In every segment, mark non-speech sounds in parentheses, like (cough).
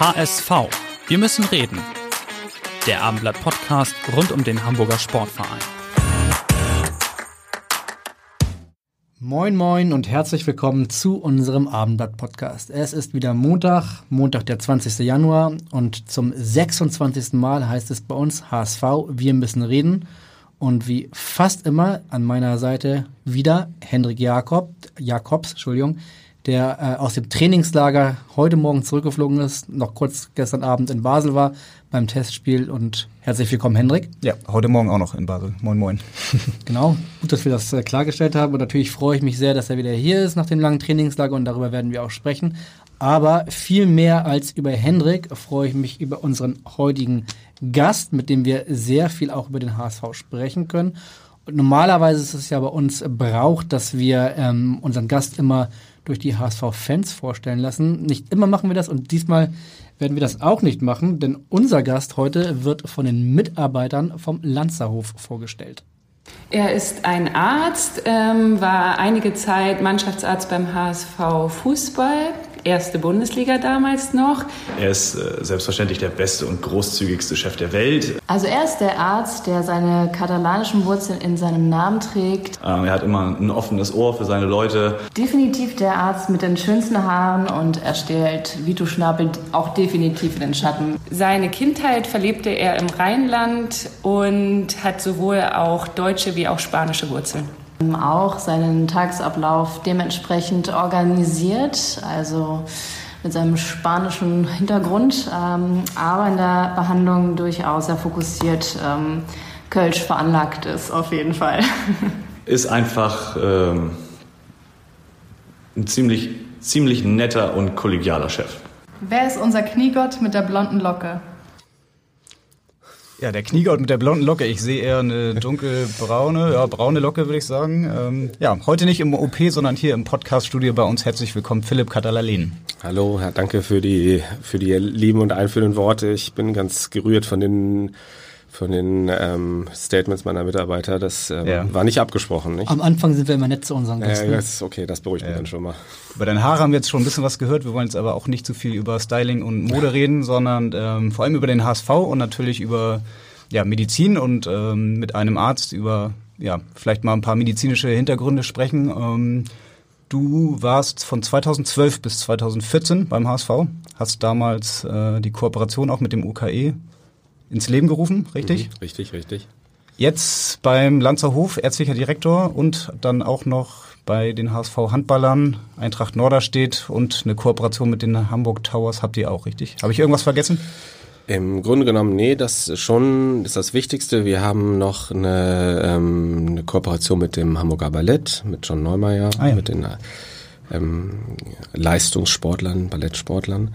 HSV. Wir müssen reden. Der Abendblatt Podcast rund um den Hamburger Sportverein. Moin moin und herzlich willkommen zu unserem Abendblatt Podcast. Es ist wieder Montag, Montag der 20. Januar und zum 26. Mal heißt es bei uns HSV, wir müssen reden. Und wie fast immer an meiner Seite wieder Hendrik Jakob, Jakobs, Entschuldigung, der äh, aus dem Trainingslager heute Morgen zurückgeflogen ist, noch kurz gestern Abend in Basel war beim Testspiel und herzlich willkommen, Hendrik. Ja, heute Morgen auch noch in Basel. Moin, moin. (laughs) genau, gut, dass wir das äh, klargestellt haben und natürlich freue ich mich sehr, dass er wieder hier ist nach dem langen Trainingslager und darüber werden wir auch sprechen. Aber viel mehr als über Hendrik freue ich mich über unseren heutigen Gast, mit dem wir sehr viel auch über den HSV sprechen können. Und normalerweise ist es ja bei uns braucht, dass wir ähm, unseren Gast immer durch die HSV-Fans vorstellen lassen. Nicht immer machen wir das und diesmal werden wir das auch nicht machen, denn unser Gast heute wird von den Mitarbeitern vom Lanzerhof vorgestellt. Er ist ein Arzt, ähm, war einige Zeit Mannschaftsarzt beim HSV Fußball, erste Bundesliga damals noch. Er ist äh, selbstverständlich der beste und großzügigste Chef der Welt. Also er ist der Arzt, der seine katalanischen Wurzeln in seinem Namen trägt. Ähm, er hat immer ein offenes Ohr für seine Leute. Definitiv der Arzt mit den schönsten Haaren und er stellt Vito Schnabel auch definitiv in den Schatten. Seine Kindheit verlebte er im Rheinland und hat sowohl auch deutsche wie auch spanische Wurzeln auch seinen Tagesablauf dementsprechend organisiert, also mit seinem spanischen Hintergrund, ähm, aber in der Behandlung durchaus sehr fokussiert ähm, Kölsch veranlagt ist, auf jeden Fall. (laughs) Ist einfach ähm, ein ziemlich, ziemlich netter und kollegialer Chef. Wer ist unser Kniegott mit der blonden Locke? Ja, der Kniegott mit der blonden Locke. Ich sehe eher eine dunkelbraune, ja, braune Locke, würde ich sagen. Ähm, ja, heute nicht im OP, sondern hier im Podcast-Studio bei uns. Herzlich willkommen, Philipp Katalalin. Hallo, danke für die, für die lieben und einführenden Worte. Ich bin ganz gerührt von den von den ähm, Statements meiner Mitarbeiter. Das ähm, ja. war nicht abgesprochen. Nicht? Am Anfang sind wir immer nett zu unseren Gästen. Ja, das okay, das beruhigt mich dann schon mal. Über deine Haare haben wir jetzt schon ein bisschen was gehört. Wir wollen jetzt aber auch nicht zu viel über Styling und Mode reden, sondern ähm, vor allem über den HSV und natürlich über ja, Medizin und ähm, mit einem Arzt über ja, vielleicht mal ein paar medizinische Hintergründe sprechen. Ähm, du warst von 2012 bis 2014 beim HSV, hast damals äh, die Kooperation auch mit dem UKE ins Leben gerufen, richtig? Mhm, richtig, richtig. Jetzt beim Lanzerhof, ärztlicher Direktor und dann auch noch bei den HSV Handballern, Eintracht Norderstedt und eine Kooperation mit den Hamburg Towers habt ihr auch, richtig? Habe ich irgendwas vergessen? Im Grunde genommen, nee, das schon ist das Wichtigste. Wir haben noch eine, ähm, eine Kooperation mit dem Hamburger Ballett, mit John Neumeier, ah, ja. mit den ähm, Leistungssportlern, Ballettsportlern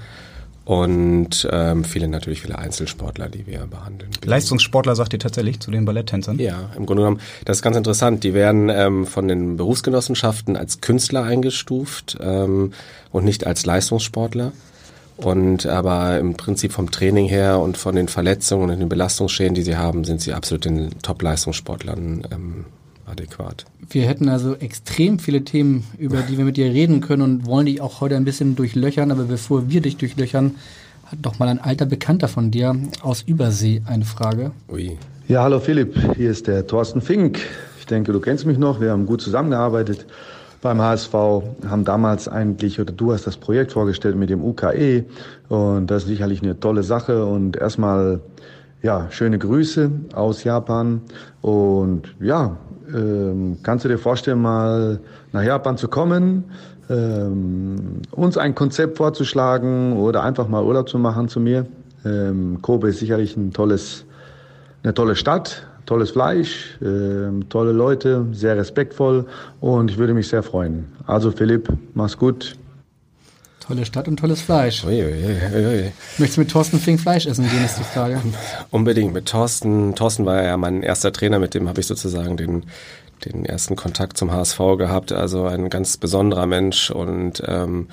und ähm, viele natürlich viele Einzelsportler, die wir behandeln. Leistungssportler sagt ihr tatsächlich zu den Balletttänzern? Ja, im Grunde genommen, das ist ganz interessant. Die werden ähm, von den Berufsgenossenschaften als Künstler eingestuft ähm, und nicht als Leistungssportler. Und aber im Prinzip vom Training her und von den Verletzungen und den Belastungsschäden, die sie haben, sind sie absolut den Top-Leistungssportlern ähm, adäquat. Wir hätten also extrem viele Themen, über die wir mit dir reden können und wollen dich auch heute ein bisschen durchlöchern. Aber bevor wir dich durchlöchern, hat doch mal ein alter Bekannter von dir aus Übersee eine Frage. Ui. Ja, hallo Philipp, hier ist der Thorsten Fink. Ich denke, du kennst mich noch, wir haben gut zusammengearbeitet beim HSV, haben damals eigentlich, oder du hast das Projekt vorgestellt mit dem UKE und das ist sicherlich eine tolle Sache und erstmal ja, schöne Grüße aus Japan und ja, ähm, kannst du dir vorstellen, mal nach Japan zu kommen, ähm, uns ein Konzept vorzuschlagen oder einfach mal Urlaub zu machen zu mir? Ähm, Kobe ist sicherlich ein tolles, eine tolle Stadt, tolles Fleisch, äh, tolle Leute, sehr respektvoll und ich würde mich sehr freuen. Also Philipp, mach's gut. Tolle Stadt und tolles Fleisch. Ui, ui, ui, Möchtest du mit Thorsten Fink Fleisch essen gehen, ist die Frage. (laughs) Unbedingt. Mit Thorsten. Thorsten war ja mein erster Trainer, mit dem habe ich sozusagen den, den ersten Kontakt zum HSV gehabt. Also ein ganz besonderer Mensch und ähm,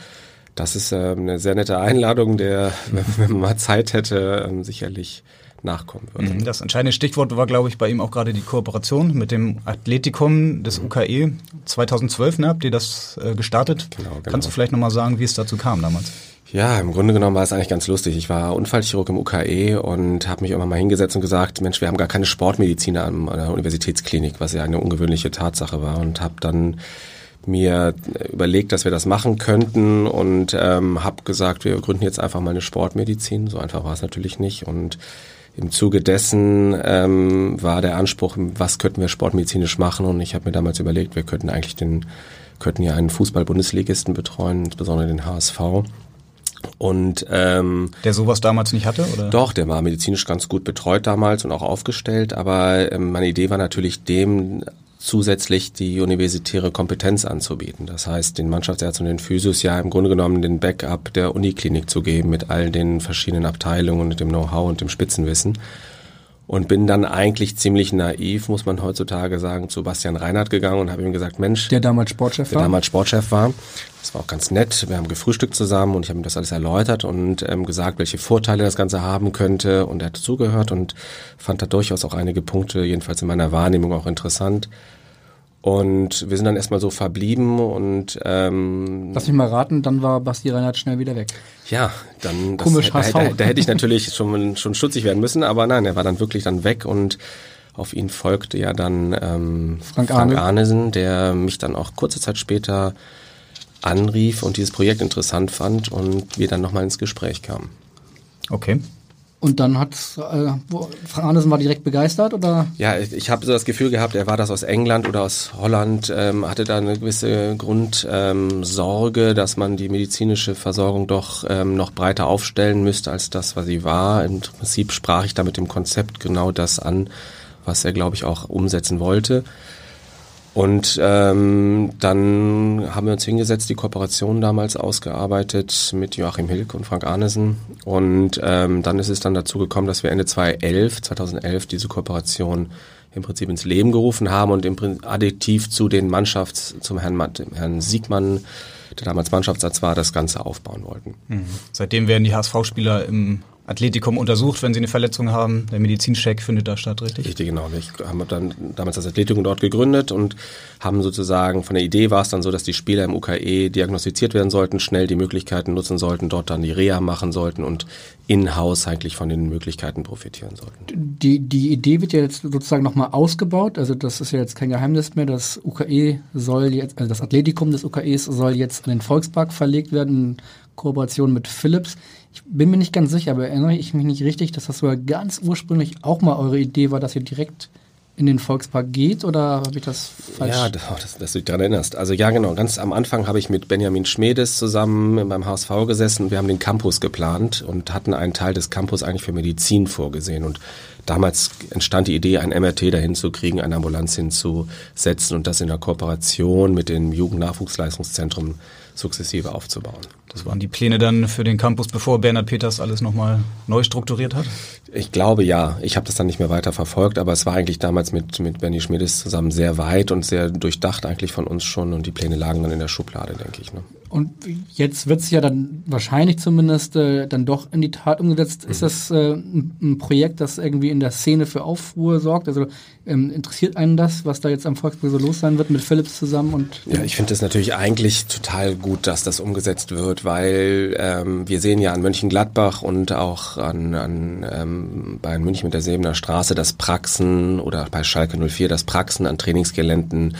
das ist äh, eine sehr nette Einladung, der, (laughs) wenn man mal Zeit hätte, ähm, sicherlich nachkommen würde. Mhm. Das entscheidende Stichwort war, glaube ich, bei ihm auch gerade die Kooperation mit dem Athletikum des UKE 2012. Ne? Habt ihr das äh, gestartet? Genau, genau. Kannst du vielleicht nochmal sagen, wie es dazu kam damals? Ja, im Grunde genommen war es eigentlich ganz lustig. Ich war Unfallchirurg im UKE und habe mich irgendwann mal hingesetzt und gesagt, Mensch, wir haben gar keine Sportmediziner an der Universitätsklinik, was ja eine ungewöhnliche Tatsache war und habe dann mir überlegt, dass wir das machen könnten und ähm, habe gesagt, wir gründen jetzt einfach mal eine Sportmedizin. So einfach war es natürlich nicht und im Zuge dessen ähm, war der Anspruch, was könnten wir sportmedizinisch machen? Und ich habe mir damals überlegt, wir könnten eigentlich den, könnten ja einen Fußball-Bundesligisten betreuen, insbesondere den HSV. Und ähm, der sowas damals nicht hatte, oder? Doch, der war medizinisch ganz gut betreut damals und auch aufgestellt. Aber ähm, meine Idee war natürlich, dem zusätzlich die universitäre Kompetenz anzubieten. Das heißt, den Mannschaftsärzten und den Physios ja im Grunde genommen den Backup der Uniklinik zu geben mit all den verschiedenen Abteilungen und dem Know-how und dem Spitzenwissen. Und bin dann eigentlich ziemlich naiv, muss man heutzutage sagen, zu Bastian Reinhardt gegangen und habe ihm gesagt, Mensch. Der damals Sportchef der war? Der damals Sportchef war. Das war auch ganz nett. Wir haben gefrühstückt zusammen und ich habe ihm das alles erläutert und ähm, gesagt, welche Vorteile das Ganze haben könnte. Und er hat zugehört und fand da durchaus auch einige Punkte, jedenfalls in meiner Wahrnehmung, auch interessant. Und wir sind dann erstmal so verblieben und ähm, Lass mich mal raten, dann war Basti Reinhardt schnell wieder weg. Ja, dann das, Komisch da, da, da hätte ich (laughs) natürlich schon, schon stutzig werden müssen, aber nein, er war dann wirklich dann weg und auf ihn folgte ja dann ähm, Frank, Frank Arnesen, der mich dann auch kurze Zeit später anrief und dieses Projekt interessant fand und wir dann nochmal ins Gespräch kamen. Okay. Und dann hat äh, Frank Arnesen war direkt begeistert oder? Ja, ich, ich habe so das Gefühl gehabt, er war das aus England oder aus Holland, ähm, hatte da eine gewisse Grundsorge, ähm, dass man die medizinische Versorgung doch ähm, noch breiter aufstellen müsste als das, was sie war. Im Prinzip sprach ich da mit dem Konzept genau das an, was er, glaube ich, auch umsetzen wollte. Und ähm, dann haben wir uns hingesetzt, die Kooperation damals ausgearbeitet mit Joachim Hilk und Frank Arnesen. Und ähm, dann ist es dann dazu gekommen, dass wir Ende 2011, 2011 diese Kooperation im Prinzip ins Leben gerufen haben und im Prinzip additiv zu den Mannschafts, zum Herrn, Herrn Siegmann, der damals Mannschaftsarzt war, das Ganze aufbauen wollten. Mhm. Seitdem werden die HSV-Spieler im Athletikum untersucht, wenn sie eine Verletzung haben. Der Medizincheck findet da statt, richtig? Richtig, genau. Wir haben dann damals das Athletikum dort gegründet und haben sozusagen, von der Idee war es dann so, dass die Spieler im UKE diagnostiziert werden sollten, schnell die Möglichkeiten nutzen sollten, dort dann die Reha machen sollten und in-house eigentlich von den Möglichkeiten profitieren sollten. Die, die Idee wird ja jetzt sozusagen nochmal ausgebaut. Also das ist ja jetzt kein Geheimnis mehr. Das UKE soll jetzt, also das Athletikum des UKEs soll jetzt an den Volkspark verlegt werden, in Kooperation mit Philips. Ich bin mir nicht ganz sicher, aber erinnere ich mich nicht richtig, dass das sogar ganz ursprünglich auch mal eure Idee war, dass ihr direkt in den Volkspark geht oder habe ich das falsch? Ja, dass, dass du dich daran erinnerst. Also ja, genau. Ganz am Anfang habe ich mit Benjamin Schmedes zusammen beim HSV gesessen. Wir haben den Campus geplant und hatten einen Teil des Campus eigentlich für Medizin vorgesehen. Und damals entstand die Idee, ein MRT dahin zu kriegen, eine Ambulanz hinzusetzen und das in der Kooperation mit dem Jugendnachwuchsleistungszentrum sukzessive aufzubauen. Das waren die Pläne dann für den Campus, bevor Bernhard Peters alles nochmal neu strukturiert hat? Ich glaube ja. Ich habe das dann nicht mehr weiter verfolgt, aber es war eigentlich damals mit, mit Benny Schmiedes zusammen sehr weit und sehr durchdacht eigentlich von uns schon und die Pläne lagen dann in der Schublade, denke ich. Ne? Und jetzt wird es ja dann wahrscheinlich zumindest äh, dann doch in die Tat umgesetzt. Mhm. Ist das äh, ein, ein, Projekt, das irgendwie in der Szene für Aufruhr sorgt? Also ähm, interessiert einen das, was da jetzt am Volkspark so los sein wird mit Philips zusammen? Und, ja, ich finde es natürlich eigentlich total gut, dass das umgesetzt wird weil ähm, wir sehen ja an Mönchengladbach und auch an, an ähm, bei München mit der Sebener Straße, dass Praxen oder bei Schalke 04, dass Praxen an Trainingsgeländen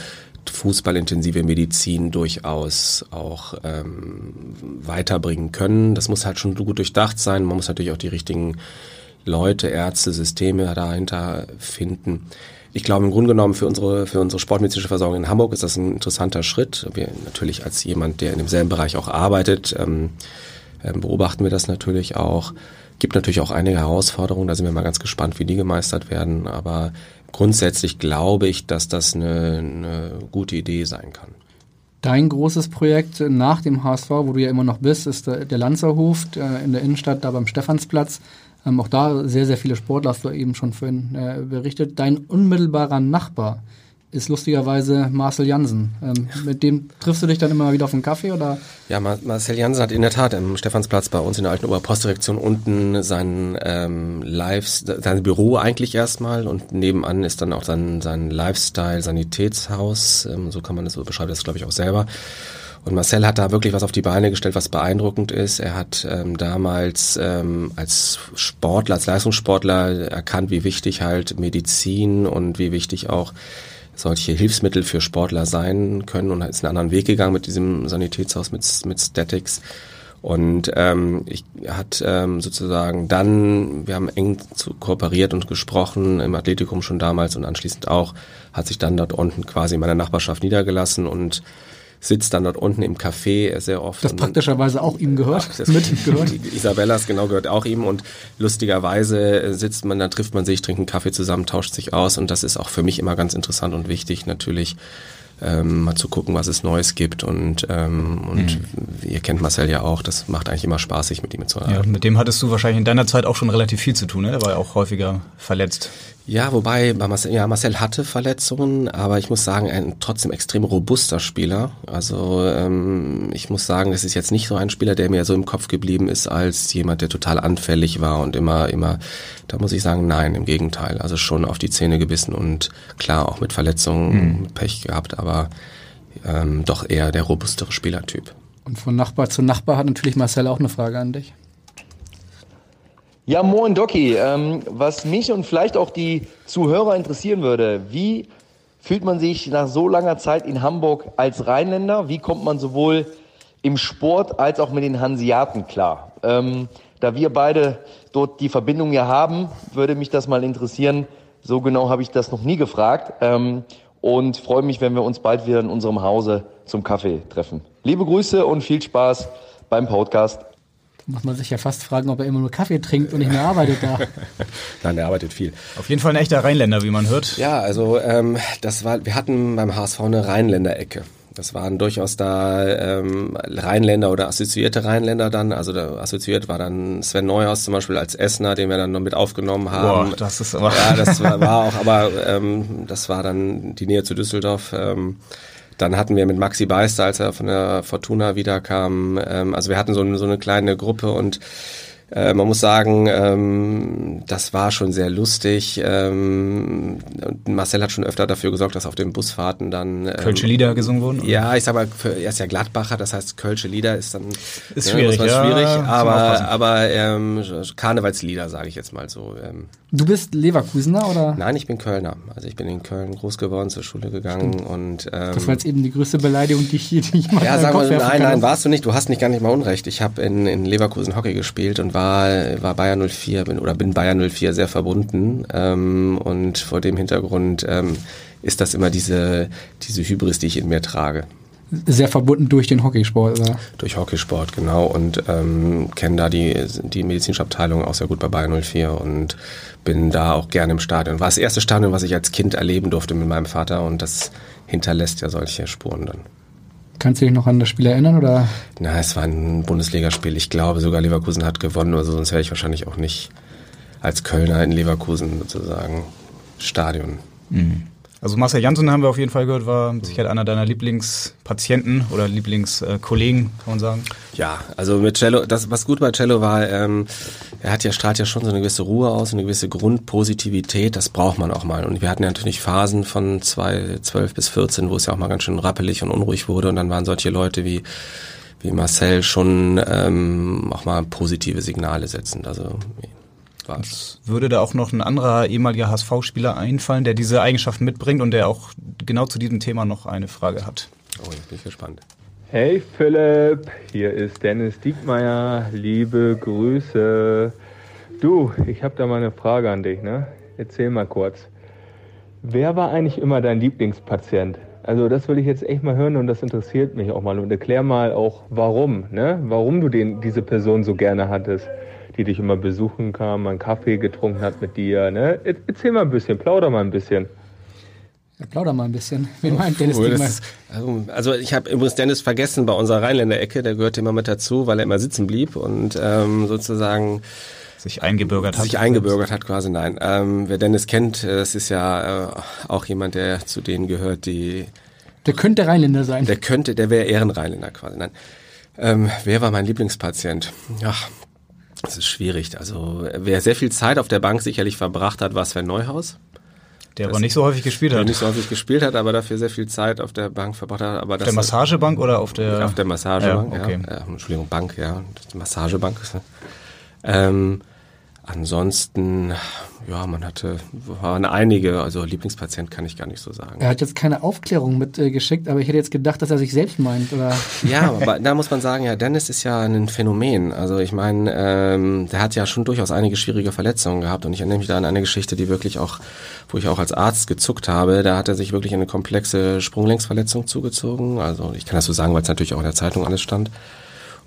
fußballintensive Medizin durchaus auch ähm, weiterbringen können. Das muss halt schon gut durchdacht sein. Man muss natürlich auch die richtigen Leute, Ärzte, Systeme dahinter finden. Ich glaube im Grunde genommen für unsere, für unsere sportmedizinische Versorgung in Hamburg ist das ein interessanter Schritt. Wir natürlich als jemand, der in demselben Bereich auch arbeitet, ähm, ähm, beobachten wir das natürlich auch. Gibt natürlich auch einige Herausforderungen, da sind wir mal ganz gespannt, wie die gemeistert werden. Aber grundsätzlich glaube ich, dass das eine, eine gute Idee sein kann. Dein großes Projekt nach dem HSV, wo du ja immer noch bist, ist der, Lanzerhof in der Innenstadt, da beim Stephansplatz. Ähm, auch da sehr, sehr viele Sportler, hast du eben schon vorhin äh, berichtet. Dein unmittelbarer Nachbar ist lustigerweise Marcel Jansen. Ähm, mit dem triffst du dich dann immer wieder auf einen Kaffee oder? Ja, Mar Marcel Jansen hat in der Tat im Stephansplatz bei uns in der alten Oberpostdirektion unten sein ähm, Lives, sein Büro eigentlich erstmal und nebenan ist dann auch sein, sein Lifestyle, Sanitätshaus, ähm, so kann man das so beschreiben, das glaube ich auch selber. Und Marcel hat da wirklich was auf die Beine gestellt, was beeindruckend ist. Er hat ähm, damals ähm, als Sportler, als Leistungssportler erkannt, wie wichtig halt Medizin und wie wichtig auch solche Hilfsmittel für Sportler sein können und ist einen anderen Weg gegangen mit diesem Sanitätshaus, mit, mit Statics. Und ähm, ich hat ähm, sozusagen dann, wir haben eng zu kooperiert und gesprochen im Athletikum schon damals und anschließend auch, hat sich dann dort unten quasi in meiner Nachbarschaft niedergelassen und sitzt dann dort unten im Café sehr oft. Das praktischerweise auch ihm gehört. Ach, das mit gehört. (laughs) Isabellas genau gehört auch ihm und lustigerweise sitzt man, dann trifft man sich, trinkt einen Kaffee zusammen, tauscht sich aus und das ist auch für mich immer ganz interessant und wichtig natürlich ähm, mal zu gucken, was es Neues gibt und, ähm, und mhm. ihr kennt Marcel ja auch, das macht eigentlich immer spaßig, mit ihm zu arbeiten. Ja, mit dem hattest du wahrscheinlich in deiner Zeit auch schon relativ viel zu tun, ne? Der war ja auch häufiger verletzt. Ja, wobei Marcel, ja, Marcel hatte Verletzungen, aber ich muss sagen, ein trotzdem extrem robuster Spieler. Also ähm, ich muss sagen, das ist jetzt nicht so ein Spieler, der mir so im Kopf geblieben ist als jemand, der total anfällig war und immer, immer, da muss ich sagen, nein, im Gegenteil. Also schon auf die Zähne gebissen und klar auch mit Verletzungen mhm. Pech gehabt, aber ähm, doch eher der robustere Spielertyp. Und von Nachbar zu Nachbar hat natürlich Marcel auch eine Frage an dich. Ja, moin Doki. Ähm, was mich und vielleicht auch die Zuhörer interessieren würde, wie fühlt man sich nach so langer Zeit in Hamburg als Rheinländer? Wie kommt man sowohl im Sport als auch mit den Hanseaten klar? Ähm, da wir beide dort die Verbindung ja haben, würde mich das mal interessieren. So genau habe ich das noch nie gefragt. Ähm, und freue mich, wenn wir uns bald wieder in unserem Hause zum Kaffee treffen. Liebe Grüße und viel Spaß beim Podcast muss man sich ja fast fragen, ob er immer nur Kaffee trinkt und nicht mehr arbeitet da. (laughs) Nein, er arbeitet viel. Auf jeden Fall ein echter Rheinländer, wie man hört. Ja, also ähm, das war, wir hatten beim HSV eine Rheinländer-Ecke. Das waren durchaus da ähm, Rheinländer oder assoziierte Rheinländer dann. Also da assoziiert war dann Sven Neuhaus zum Beispiel als Essener, den wir dann noch mit aufgenommen haben. Boah, das ist aber ja, das war, war auch, aber ähm, das war dann die Nähe zu Düsseldorf. Ähm, dann hatten wir mit Maxi Beister, als er von der Fortuna wiederkam, ähm, also wir hatten so, so eine kleine Gruppe und äh, man muss sagen, ähm, das war schon sehr lustig. Ähm, Marcel hat schon öfter dafür gesorgt, dass auf den Busfahrten dann ähm, Kölsche Lieder gesungen wurden. Oder? Ja, ich sag mal, für, er ist ja Gladbacher, das heißt Kölsche Lieder ist dann ist ja, schwierig, ja, schwierig, aber aber ähm, Karnevalslieder sage ich jetzt mal so. Ähm. Du bist Leverkusener oder? Nein, ich bin Kölner. Also ich bin in Köln groß geworden, zur Schule gegangen Stimmt. und ähm, das war jetzt eben die größte Beleidigung, die ich hier die ich mal Ja, sag mal, nein, nein, warst du nicht. Du hast nicht gar nicht mal Unrecht. Ich habe in, in Leverkusen Hockey gespielt und war war, war Bayern 04 bin, oder bin Bayern 04 sehr verbunden. Ähm, und vor dem Hintergrund ähm, ist das immer diese, diese Hybris, die ich in mir trage. Sehr verbunden durch den Hockeysport, oder? Durch Hockeysport, genau. Und ähm, kenne da die, die medizinische Abteilung auch sehr gut bei Bayern 04 und bin da auch gerne im Stadion. War das erste Stadion, was ich als Kind erleben durfte mit meinem Vater und das hinterlässt ja solche Spuren dann. Kannst du dich noch an das Spiel erinnern? Oder? Na, es war ein Bundesligaspiel. Ich glaube sogar Leverkusen hat gewonnen, also sonst wäre ich wahrscheinlich auch nicht als Kölner in Leverkusen sozusagen Stadion. Mhm. Also Marcel Janssen haben wir auf jeden Fall gehört, war mit Sicherheit einer deiner Lieblingspatienten oder Lieblingskollegen, kann man sagen. Ja, also mit Cello, das was gut bei Cello war, ähm, er hat ja strahlt ja schon so eine gewisse Ruhe aus, eine gewisse Grundpositivität, das braucht man auch mal. Und wir hatten ja natürlich Phasen von zwei, zwölf bis 14, wo es ja auch mal ganz schön rappelig und unruhig wurde und dann waren solche Leute wie wie Marcel schon ähm, auch mal positive Signale setzen. Also was. Würde da auch noch ein anderer ehemaliger HSV-Spieler einfallen, der diese Eigenschaften mitbringt und der auch genau zu diesem Thema noch eine Frage hat? Oh, ich bin gespannt. Hey Philipp, hier ist Dennis Diekmeyer. Liebe Grüße. Du, ich habe da mal eine Frage an dich, ne? Erzähl mal kurz. Wer war eigentlich immer dein Lieblingspatient? Also das will ich jetzt echt mal hören und das interessiert mich auch mal und erklär mal auch warum, ne? Warum du den, diese Person so gerne hattest die dich immer besuchen kam, einen Kaffee getrunken hat mit dir. Ne? Erzähl mal ein bisschen, plauder mal ein bisschen. Plauder mal ein bisschen. Wie meint Dennis cool, ist, also, ich habe übrigens Dennis vergessen bei unserer Rheinländer-Ecke, der gehörte immer mit dazu, weil er immer sitzen blieb und ähm, sozusagen sich eingebürgert hat. Sich eingebürgert hat quasi, nein. Ähm, wer Dennis kennt, äh, das ist ja äh, auch jemand, der zu denen gehört, die... Der könnte Rheinländer sein. Der könnte, der wäre Ehrenrheinländer quasi, nein. Ähm, wer war mein Lieblingspatient? Ach, das ist schwierig. Also wer sehr viel Zeit auf der Bank sicherlich verbracht hat, war Sven Neuhaus. Der aber nicht so häufig gespielt hat. Der nicht so häufig gespielt hat, aber dafür sehr viel Zeit auf der Bank verbracht hat. Aber auf der Massagebank oder auf der? Auf der Massagebank, ja. Okay. ja. Äh, Entschuldigung, Bank, ja. Massagebank. Ähm, Ansonsten, ja, man hatte, waren einige, also Lieblingspatient kann ich gar nicht so sagen. Er hat jetzt keine Aufklärung mitgeschickt, äh, aber ich hätte jetzt gedacht, dass er sich selbst meint, oder? (laughs) Ja, aber da muss man sagen, ja, Dennis ist ja ein Phänomen. Also ich meine, ähm, der hat ja schon durchaus einige schwierige Verletzungen gehabt und ich erinnere mich da an eine Geschichte, die wirklich auch, wo ich auch als Arzt gezuckt habe, da hat er sich wirklich eine komplexe Sprunglängsverletzung zugezogen. Also ich kann das so sagen, weil es natürlich auch in der Zeitung alles stand.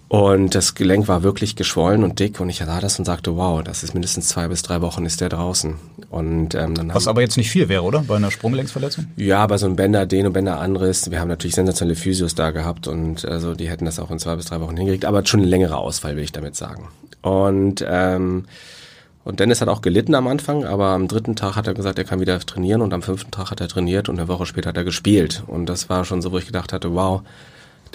Und das Gelenk war wirklich geschwollen und dick und ich sah das und sagte, wow, das ist mindestens zwei bis drei Wochen ist der draußen. Und ähm, dann Was aber jetzt nicht viel wäre, oder? Bei einer Sprunggelenksverletzung? Ja, bei so einem Bänder, Den und Bänder Anriss. Wir haben natürlich sensationelle Physios da gehabt und also die hätten das auch in zwei bis drei Wochen hingekriegt, aber schon ein längerer Ausfall, will ich damit sagen. Und ähm, und Dennis hat auch gelitten am Anfang, aber am dritten Tag hat er gesagt, er kann wieder trainieren und am fünften Tag hat er trainiert und eine Woche später hat er gespielt. Und das war schon so, wo ich gedacht hatte, wow,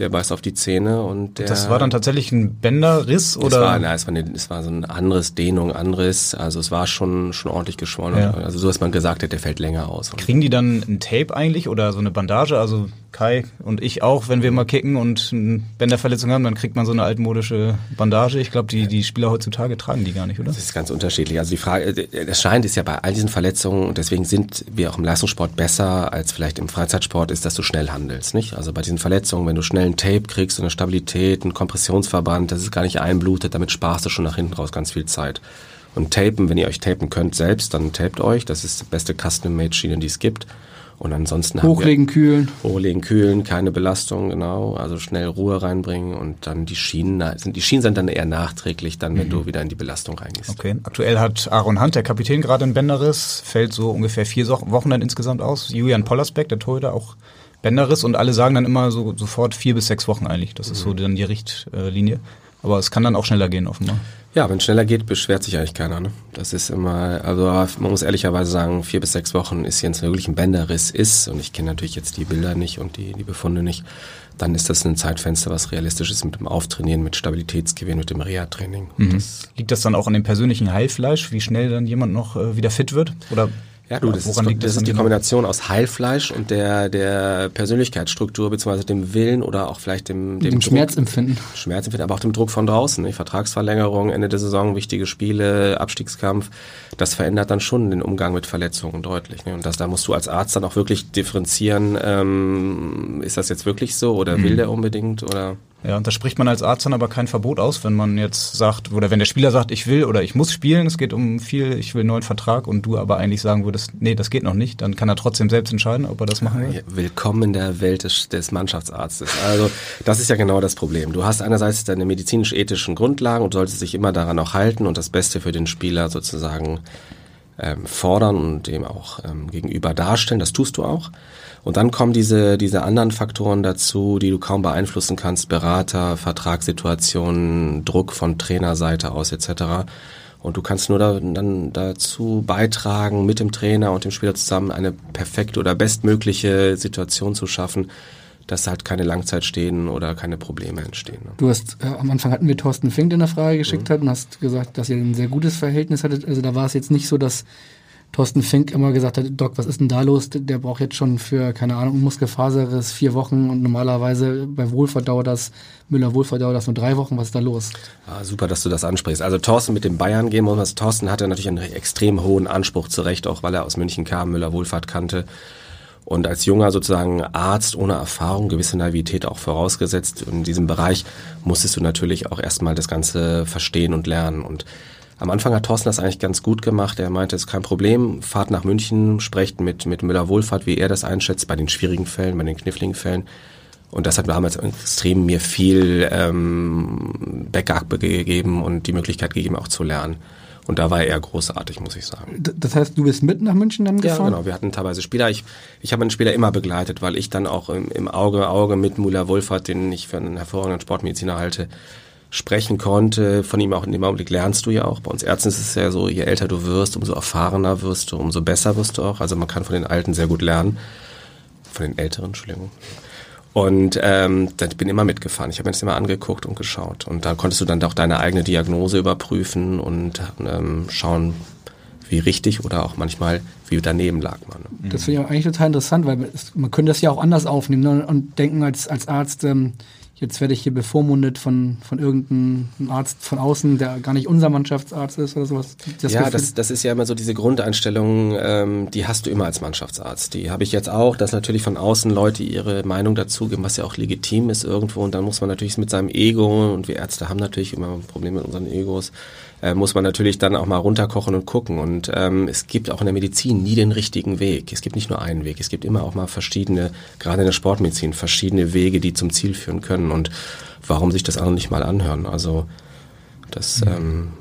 der beißt auf die Zähne und der. Das war dann tatsächlich ein Bänderriss oder? Es war, na, es war, eine, es war so ein anderes Dehnung, Anriss. Also es war schon schon ordentlich geschwollen. Ja. Also so, dass man gesagt hat, der fällt länger aus. Kriegen die dann ein Tape eigentlich oder so eine Bandage? Also Kai und ich auch, wenn wir mal kicken und eine Bänderverletzung haben, dann kriegt man so eine altmodische Bandage. Ich glaube, die, die Spieler heutzutage tragen die gar nicht, oder? Das ist ganz unterschiedlich. Also die Frage, das scheint ist ja bei all diesen Verletzungen, und deswegen sind wir auch im Leistungssport besser als vielleicht im Freizeitsport, ist, dass du schnell handelst, nicht? Also bei diesen Verletzungen, wenn du schnell ein Tape kriegst, eine Stabilität, ein Kompressionsverband, das ist gar nicht einblutet, damit sparst du schon nach hinten raus ganz viel Zeit. Und tapen, wenn ihr euch tapen könnt selbst, dann tapet euch. Das ist die beste Custom-Made-Schiene, die es gibt. Und ansonsten Hochlegen, kühlen. Hochlegen, kühlen, keine Belastung, genau. Also schnell Ruhe reinbringen und dann die Schienen, sind, die Schienen sind dann eher nachträglich, dann, wenn mhm. du wieder in die Belastung reingehst. Okay. Aktuell hat Aaron Hunt, der Kapitän, gerade einen Bänderriss, fällt so ungefähr vier Wochen dann insgesamt aus. Julian Pollersbeck, der Torhüter, auch Bänderriss und alle sagen dann immer so sofort vier bis sechs Wochen eigentlich. Das ist mhm. so dann die Richtlinie. Aber es kann dann auch schneller gehen, offenbar. Ja, wenn es schneller geht, beschwert sich eigentlich keiner. Ne? Das ist immer, also man muss ehrlicherweise sagen, vier bis sechs Wochen ist jetzt wirklich ein Bänderriss ist, und ich kenne natürlich jetzt die Bilder nicht und die, die Befunde nicht, dann ist das ein Zeitfenster, was realistisch ist mit dem Auftrainieren, mit Stabilitätsgewinn, mit dem Reha-Training. Mhm. Liegt das dann auch an dem persönlichen Heilfleisch, wie schnell dann jemand noch äh, wieder fit wird? Oder ja, du, das, ist, das, ist die Kombination aus Heilfleisch und der, der Persönlichkeitsstruktur, beziehungsweise dem Willen oder auch vielleicht dem, dem, dem Schmerzempfinden. Schmerzempfinden, aber auch dem Druck von draußen. Nicht? Vertragsverlängerung, Ende der Saison, wichtige Spiele, Abstiegskampf. Das verändert dann schon den Umgang mit Verletzungen deutlich. Ne? Und das, da musst du als Arzt dann auch wirklich differenzieren, ähm, ist das jetzt wirklich so oder mhm. will der unbedingt oder ja, und da spricht man als Arzt dann aber kein Verbot aus, wenn man jetzt sagt, oder wenn der Spieler sagt, ich will oder ich muss spielen, es geht um viel, ich will einen neuen Vertrag und du aber eigentlich sagen würdest, nee, das geht noch nicht, dann kann er trotzdem selbst entscheiden, ob er das machen will. Willkommen in der Welt des, des Mannschaftsarztes. Also das ist ja genau das Problem. Du hast einerseits deine medizinisch-ethischen Grundlagen und solltest dich immer daran auch halten und das Beste für den Spieler sozusagen ähm, fordern und dem auch ähm, gegenüber darstellen. Das tust du auch. Und dann kommen diese, diese anderen Faktoren dazu, die du kaum beeinflussen kannst. Berater, Vertragssituationen, Druck von Trainerseite aus etc. Und du kannst nur da, dann dazu beitragen, mit dem Trainer und dem Spieler zusammen eine perfekte oder bestmögliche Situation zu schaffen, dass halt keine Langzeit stehen oder keine Probleme entstehen. Ne? Du hast, äh, am Anfang hatten wir Thorsten Fink in der Frage geschickt mhm. hat und hast gesagt, dass ihr ein sehr gutes Verhältnis hattet. Also da war es jetzt nicht so, dass Thorsten Fink immer gesagt hat, Doc, was ist denn da los? Der braucht jetzt schon für, keine Ahnung, Muskelfaserriss vier Wochen und normalerweise bei Wohlfahrt dauert das, Müller Wohlfahrt dauert das nur drei Wochen. Was ist da los? Ah, super, dass du das ansprichst. Also Thorsten mit dem Bayern gehen muss. Thorsten hatte natürlich einen extrem hohen Anspruch zurecht, auch weil er aus München kam, Müller Wohlfahrt kannte. Und als junger sozusagen Arzt ohne Erfahrung, gewisse Naivität auch vorausgesetzt in diesem Bereich, musstest du natürlich auch erstmal das Ganze verstehen und lernen. Und am Anfang hat Thorsten das eigentlich ganz gut gemacht. Er meinte, es ist kein Problem, fahrt nach München, sprecht mit, mit Müller Wohlfahrt, wie er das einschätzt, bei den schwierigen Fällen, bei den kniffligen Fällen. Und das hat damals extrem mir viel ähm, Backup gegeben und die Möglichkeit gegeben, auch zu lernen. Und da war er großartig, muss ich sagen. Das heißt, du bist mit nach München dann gefahren? Ja, genau. Wir hatten teilweise Spieler. Ich, ich habe einen Spieler immer begleitet, weil ich dann auch im, im Auge Auge mit Müller Wohlfahrt, den ich für einen hervorragenden Sportmediziner halte, sprechen konnte. Von ihm auch in dem Augenblick lernst du ja auch. Bei uns Ärzten ist es ja so, je älter du wirst, umso erfahrener wirst du, umso besser wirst du auch. Also man kann von den Alten sehr gut lernen. Von den Älteren, Entschuldigung. Und ähm, da bin immer mitgefahren. Ich habe mir das immer angeguckt und geschaut. Und da konntest du dann auch deine eigene Diagnose überprüfen und ähm, schauen, wie richtig oder auch manchmal wie daneben lag man. Ne? Das finde ich auch eigentlich total interessant, weil man könnte das ja auch anders aufnehmen ne? und denken als, als Arzt, ähm, jetzt werde ich hier bevormundet von, von irgendeinem Arzt von außen, der gar nicht unser Mannschaftsarzt ist oder sowas. Das ja, das, das ist ja immer so diese Grundeinstellung, ähm, die hast du immer als Mannschaftsarzt. Die habe ich jetzt auch, dass natürlich von außen Leute ihre Meinung dazugeben, was ja auch legitim ist irgendwo. Und dann muss man natürlich mit seinem Ego, und wir Ärzte haben natürlich immer Probleme mit unseren Egos, äh, muss man natürlich dann auch mal runterkochen und gucken. Und ähm, es gibt auch in der Medizin nie den richtigen Weg. Es gibt nicht nur einen Weg. Es gibt immer auch mal verschiedene, gerade in der Sportmedizin, verschiedene Wege, die zum Ziel führen können. Und warum sich das andere nicht mal anhören? Also das ähm,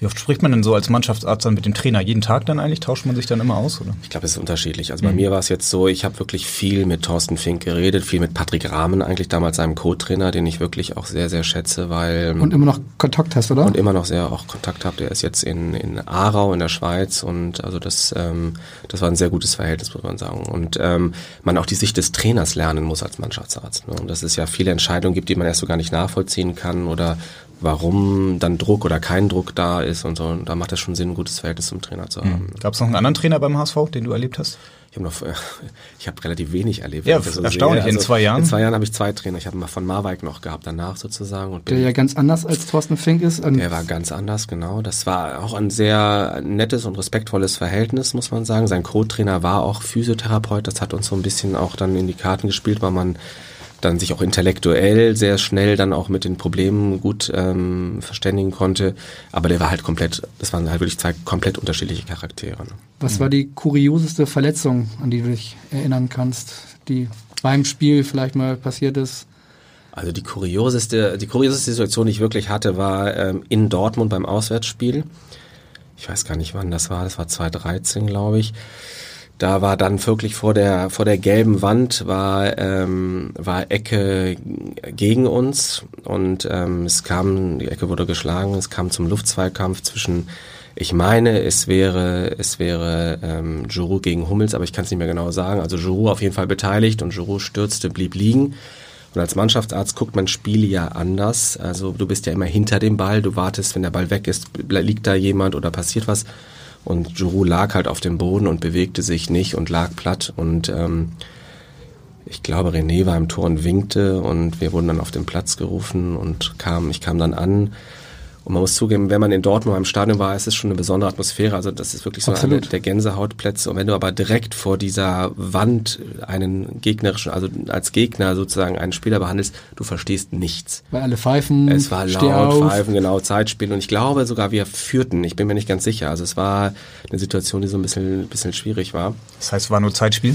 wie oft spricht man denn so als Mannschaftsarzt dann mit dem Trainer? Jeden Tag dann eigentlich? Tauscht man sich dann immer aus? Oder? Ich glaube, es ist unterschiedlich. Also bei mhm. mir war es jetzt so, ich habe wirklich viel mit Thorsten Fink geredet, viel mit Patrick Rahmen, eigentlich damals seinem Co-Trainer, den ich wirklich auch sehr, sehr schätze, weil... Und immer noch Kontakt hast, oder? Und immer noch sehr auch Kontakt habe. Der ist jetzt in, in Aarau in der Schweiz und also das, ähm, das war ein sehr gutes Verhältnis, muss man sagen. Und ähm, man auch die Sicht des Trainers lernen muss als Mannschaftsarzt. Ne? Und dass es ja viele Entscheidungen gibt, die man erst so gar nicht nachvollziehen kann oder warum dann Druck oder kein Druck da ist und so. Und da macht es schon Sinn, ein gutes Verhältnis zum Trainer zu haben. Mhm. Gab es noch einen anderen Trainer beim HSV, den du erlebt hast? Ich habe noch, (laughs) ich habe relativ wenig erlebt. Ja, so erstaunlich. Also in zwei Jahren. In zwei Jahren habe ich zwei Trainer. Ich habe mal von Marwijk noch gehabt danach sozusagen. Und der ja ganz anders als Thorsten Fink ist. Der war ganz anders, genau. Das war auch ein sehr nettes und respektvolles Verhältnis, muss man sagen. Sein Co-Trainer war auch Physiotherapeut. Das hat uns so ein bisschen auch dann in die Karten gespielt, weil man dann sich auch intellektuell sehr schnell dann auch mit den Problemen gut ähm, verständigen konnte. Aber der war halt komplett, das waren halt wirklich zwei komplett unterschiedliche Charaktere. Ne? Was war die kurioseste Verletzung, an die du dich erinnern kannst, die beim Spiel vielleicht mal passiert ist? Also die kurioseste, die kurioseste Situation, die ich wirklich hatte, war ähm, in Dortmund beim Auswärtsspiel. Ich weiß gar nicht, wann das war. Das war 2013, glaube ich. Da war dann wirklich vor der vor der gelben Wand war ähm, war Ecke gegen uns und ähm, es kam die Ecke wurde geschlagen. Es kam zum Luftzweikampf zwischen ich meine, es wäre es wäre ähm, Giroud gegen Hummels, aber ich kann es nicht mehr genau sagen. Also Giroud auf jeden Fall beteiligt und Giroud stürzte, blieb liegen. Und als Mannschaftsarzt guckt man Spiele ja anders. Also du bist ja immer hinter dem Ball, du wartest, wenn der Ball weg ist, liegt da jemand oder passiert was. Und Giroud lag halt auf dem Boden und bewegte sich nicht und lag platt. Und ähm, ich glaube, René war im Tor und winkte und wir wurden dann auf den Platz gerufen und kam, ich kam dann an und man muss zugeben, wenn man in Dortmund im Stadion war, ist es schon eine besondere Atmosphäre. Also das ist wirklich so Absolut. eine der Gänsehautplätze. Und wenn du aber direkt vor dieser Wand einen gegnerischen, also als Gegner sozusagen einen Spieler behandelst, du verstehst nichts. Weil alle pfeifen. Es war laut, pfeifen, genau, Zeitspiel. Und ich glaube sogar, wir führten. Ich bin mir nicht ganz sicher. Also es war eine Situation, die so ein bisschen, ein bisschen schwierig war. Das heißt, es war nur Zeitspiel?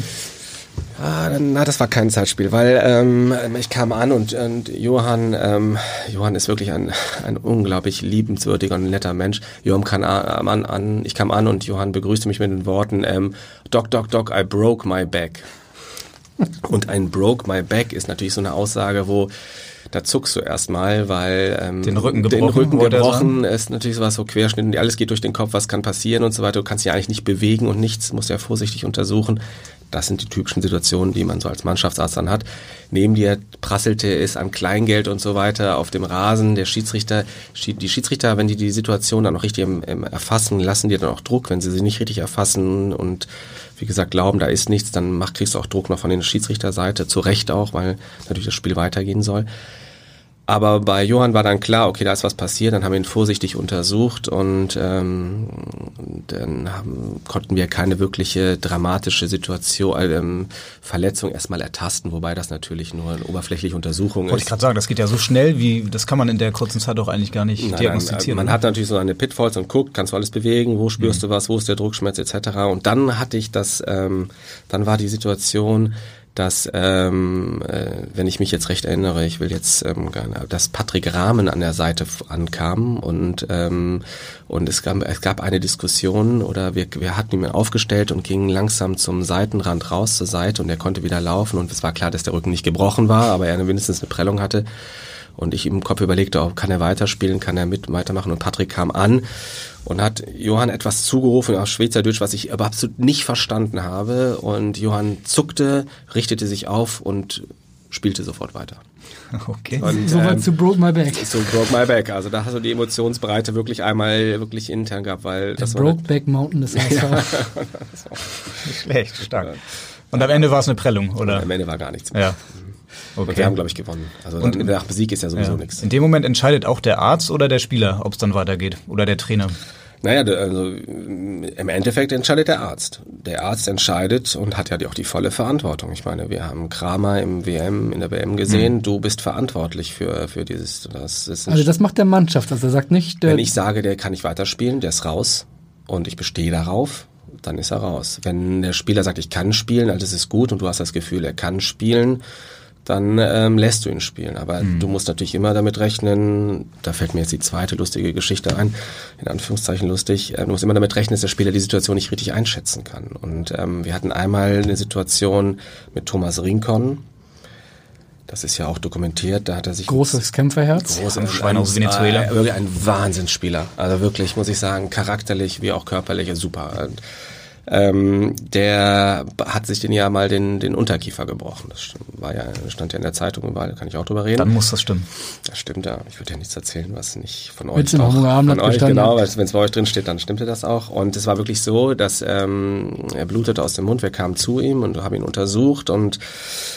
Ah, na, das war kein Zeitspiel, weil ähm, ich kam an und, und Johann, ähm, Johann ist wirklich ein, ein unglaublich liebenswürdiger und netter Mensch. Johann kam an, an, ich kam an und Johann begrüßte mich mit den Worten, ähm, Doc, Doc, Doc, I broke my back. Und ein broke my back ist natürlich so eine Aussage, wo da zuckst du erstmal, weil ähm, den Rücken gebrochen, den Rücken gebrochen ist natürlich sowas so Querschnitt, alles geht durch den Kopf, was kann passieren und so weiter. Du kannst dich eigentlich nicht bewegen und nichts, musst ja vorsichtig untersuchen. Das sind die typischen Situationen, die man so als Mannschaftsarzt dann hat. Neben dir prasselte es an Kleingeld und so weiter auf dem Rasen. Der Schiedsrichter, die Schiedsrichter, wenn die die Situation dann noch richtig erfassen, lassen dir dann auch Druck. Wenn sie sie nicht richtig erfassen und wie gesagt glauben, da ist nichts, dann mach, kriegst du auch Druck noch von der Schiedsrichterseite. Zu Recht auch, weil natürlich das Spiel weitergehen soll. Aber bei Johann war dann klar, okay, da ist was passiert, dann haben wir ihn vorsichtig untersucht und ähm, dann haben, konnten wir keine wirkliche dramatische Situation, ähm, Verletzung erstmal ertasten, wobei das natürlich nur eine oberflächliche Untersuchung Wollte ist. Wollte ich gerade sagen, das geht ja so schnell, wie das kann man in der kurzen Zeit auch eigentlich gar nicht Nein, diagnostizieren. man hat natürlich so eine Pitfalls und guckt, kannst du alles bewegen, wo spürst mhm. du was, wo ist der Druckschmerz etc. Und dann hatte ich das, ähm, dann war die Situation, dass, ähm, äh, wenn ich mich jetzt recht erinnere, ich will jetzt ähm, gerne, dass Patrick Rahmen an der Seite ankam und ähm, und es gab es gab eine Diskussion oder wir wir hatten ihn aufgestellt und gingen langsam zum Seitenrand raus zur Seite und er konnte wieder laufen und es war klar, dass der Rücken nicht gebrochen war, aber er mindestens eine Prellung hatte und ich im Kopf überlegte, oh, kann er weiterspielen, kann er mit weitermachen und Patrick kam an und hat Johann etwas zugerufen auf Schweizerdeutsch, was ich aber absolut nicht verstanden habe. Und Johann zuckte, richtete sich auf und spielte sofort weiter. (laughs) Okay. Und, Soweit ähm, zu Broke My Back. Zu Broke My Back. Also da hast du die Emotionsbreite wirklich einmal wirklich intern gehabt, weil Der das Brokeback Mountain des HSV. (laughs) ja, Nicht schlecht, stark. Und am Ende war es eine Prellung, oder? Und am Ende war gar nichts mehr. Ja. Okay. Und wir haben, glaube ich, gewonnen. Also und nach Sieg ist ja sowieso ja. nichts. In dem Moment entscheidet auch der Arzt oder der Spieler, ob es dann weitergeht oder der Trainer. Naja, also im Endeffekt entscheidet der Arzt. Der Arzt entscheidet und hat ja auch die volle Verantwortung. Ich meine, wir haben Kramer im WM, in der WM gesehen, mhm. du bist verantwortlich für, für dieses. Das ist also das macht der Mannschaft, also er sagt nicht. Wenn ich sage, der kann nicht weiterspielen, der ist raus und ich bestehe darauf, dann ist er raus. Wenn der Spieler sagt, ich kann spielen, alles ist gut und du hast das Gefühl, er kann spielen, dann ähm, lässt du ihn spielen. Aber mhm. du musst natürlich immer damit rechnen, da fällt mir jetzt die zweite lustige Geschichte ein, in Anführungszeichen lustig, äh, du musst immer damit rechnen, dass der Spieler die Situation nicht richtig einschätzen kann. Und ähm, wir hatten einmal eine Situation mit Thomas Rincon, das ist ja auch dokumentiert, da hat er sich... Großes Kämpferherz. Großes Schwein aus Venezuela. Äh, wirklich ein Wahnsinnsspieler. Also wirklich, muss ich sagen, charakterlich wie auch körperlich super. Ähm, der hat sich den ja mal den, den Unterkiefer gebrochen. Das war ja, stand ja in der Zeitung überall, kann ich auch drüber reden. Dann muss das stimmen. Das stimmt ja. Ich würde ja nichts erzählen, was nicht von euch Wenn's auch, von euch, genau, wenn es bei euch drin steht, dann stimmte das auch. Und es war wirklich so, dass ähm, er blutete aus dem Mund, wir kamen zu ihm und haben ihn untersucht und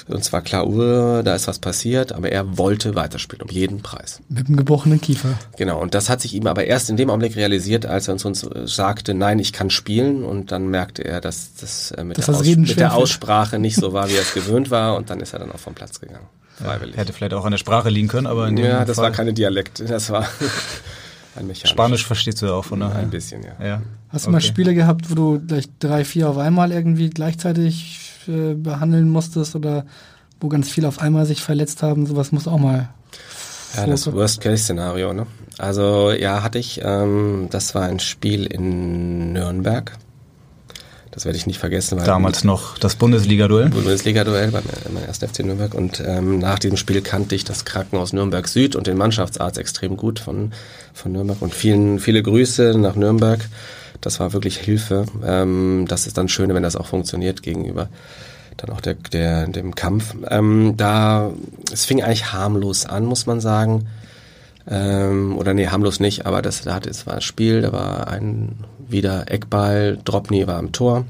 uns war klar, uh, da ist was passiert, aber er wollte weiterspielen, um jeden Preis. Mit dem gebrochenen Kiefer. Genau, und das hat sich ihm aber erst in dem Augenblick realisiert, als er uns, uns sagte, nein, ich kann spielen und dann merkte er, dass das äh, mit, das der, Aus mit der Aussprache nicht so war, wie er es (laughs) gewöhnt war und dann ist er dann auch vom Platz gegangen. Freiwillig. Ja, hätte vielleicht auch an der Sprache liegen können, aber in dem Ja, das Fall war keine Dialekt, das war (laughs) ein Mechanisch. Spanisch verstehst du ja auch von daher. Ein bisschen, ja. ja. Hast du okay. mal Spiele gehabt, wo du gleich drei, vier auf einmal irgendwie gleichzeitig äh, behandeln musstest oder wo ganz viele auf einmal sich verletzt haben? Sowas muss auch mal ja, das Worst-Case-Szenario, ne? Also ja, hatte ich, ähm, das war ein Spiel in Nürnberg. Das werde ich nicht vergessen. Damals noch das Bundesliga-Duell? Bundesliga-Duell beim, beim ersten FC Nürnberg. Und ähm, nach diesem Spiel kannte ich das Krankenhaus Nürnberg Süd und den Mannschaftsarzt extrem gut von, von Nürnberg. Und vielen, viele Grüße nach Nürnberg. Das war wirklich Hilfe. Ähm, das ist dann schön, wenn das auch funktioniert gegenüber dann auch der, der, dem Kampf. Ähm, da, es fing eigentlich harmlos an, muss man sagen. Ähm, oder nee, harmlos nicht, aber das, da hatte, es war ein Spiel, da war ein wieder Eckball, Dropny war am Tor.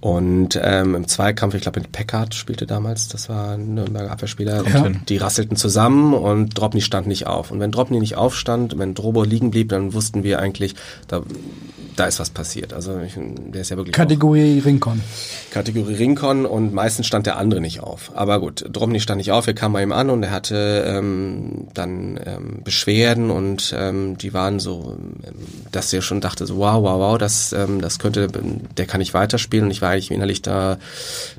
Und ähm, im Zweikampf, ich glaube mit Peckard spielte damals, das war ein Nürnberger Abwehrspieler, ja. die rasselten zusammen und Dropny stand nicht auf. Und wenn Dropny nicht aufstand, wenn Drobo liegen blieb, dann wussten wir eigentlich, da da ist was passiert. Also ich, der ist ja wirklich Kategorie Rincon. Kategorie Rincon und meistens stand der andere nicht auf. Aber gut, Dromny stand nicht auf, wir kamen bei ihm an und er hatte ähm, dann ähm, Beschwerden und ähm, die waren so, ähm, dass er schon dachte so wow, wow, wow, das, ähm, das könnte, der kann nicht weiterspielen und ich war eigentlich innerlich da,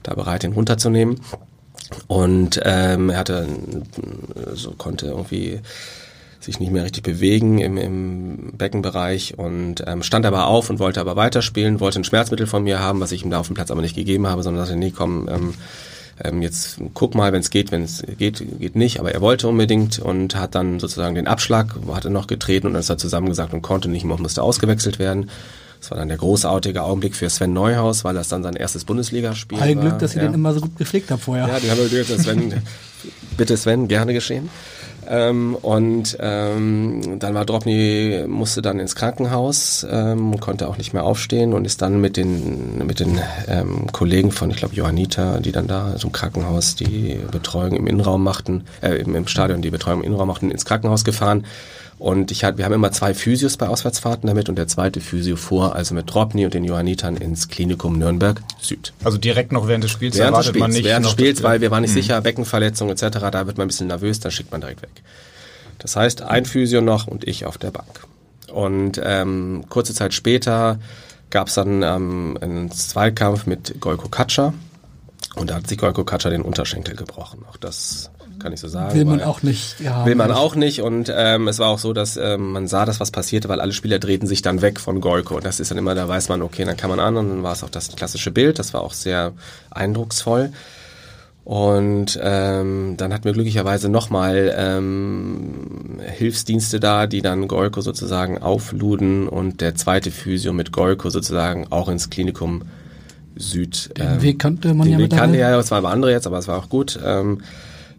da bereit, ihn runterzunehmen. Und ähm, er hatte so konnte irgendwie sich nicht mehr richtig bewegen im, im Beckenbereich und ähm, stand aber auf und wollte aber weiterspielen, wollte ein Schmerzmittel von mir haben, was ich ihm da auf dem Platz aber nicht gegeben habe, sondern sagte, nee, komm, ähm, ähm, jetzt guck mal, wenn es geht, wenn es geht, geht nicht, aber er wollte unbedingt und hat dann sozusagen den Abschlag, hatte noch getreten und dann ist er zusammengesagt und konnte nicht mehr, musste ausgewechselt werden. Das war dann der großartige Augenblick für Sven Neuhaus, weil das dann sein erstes Bundesligaspiel war. Glück, dass ihr ja. den immer so gut gepflegt habt vorher. Ja, den haben wir Glück, Sven, (laughs) bitte Sven, gerne geschehen. Ähm, und ähm, dann war Dropny, musste dann ins Krankenhaus, ähm, konnte auch nicht mehr aufstehen und ist dann mit den, mit den ähm, Kollegen von, ich glaube, Johannita, die dann da zum Krankenhaus die Betreuung im Innenraum machten, äh, im, im Stadion die Betreuung im Innenraum machten, ins Krankenhaus gefahren. Und ich hatte, wir haben immer zwei Physios bei Auswärtsfahrten damit und der zweite Physio fuhr also mit Dropny und den Johannitern ins Klinikum Nürnberg Süd. Also direkt noch während des Spiels während erwartet Spiels, man nicht. Während des Spiels, weil wir waren nicht mhm. sicher, Beckenverletzung etc., da wird man ein bisschen nervös, dann schickt man direkt weg. Das heißt, ein Physio noch und ich auf der Bank. Und ähm, kurze Zeit später gab es dann ähm, einen Zweikampf mit Golko Katscher. Und da hat sich Golko Katscha den Unterschenkel gebrochen. Auch das kann ich so sagen. Will man auch nicht. Ja, will man auch nicht. Und ähm, es war auch so, dass ähm, man sah, dass was passierte, weil alle Spieler drehten sich dann weg von Golko. Und das ist dann immer, da weiß man, okay, dann kann man an. Und dann war es auch das klassische Bild. Das war auch sehr eindrucksvoll. Und ähm, dann hatten wir glücklicherweise nochmal ähm, Hilfsdienste da, die dann Golko sozusagen aufluden und der zweite Physio mit Golko sozusagen auch ins Klinikum Süd. Den ähm, Weg kannte man den ja Weg kannte ja, es war aber andere jetzt, aber es war auch gut. Ähm,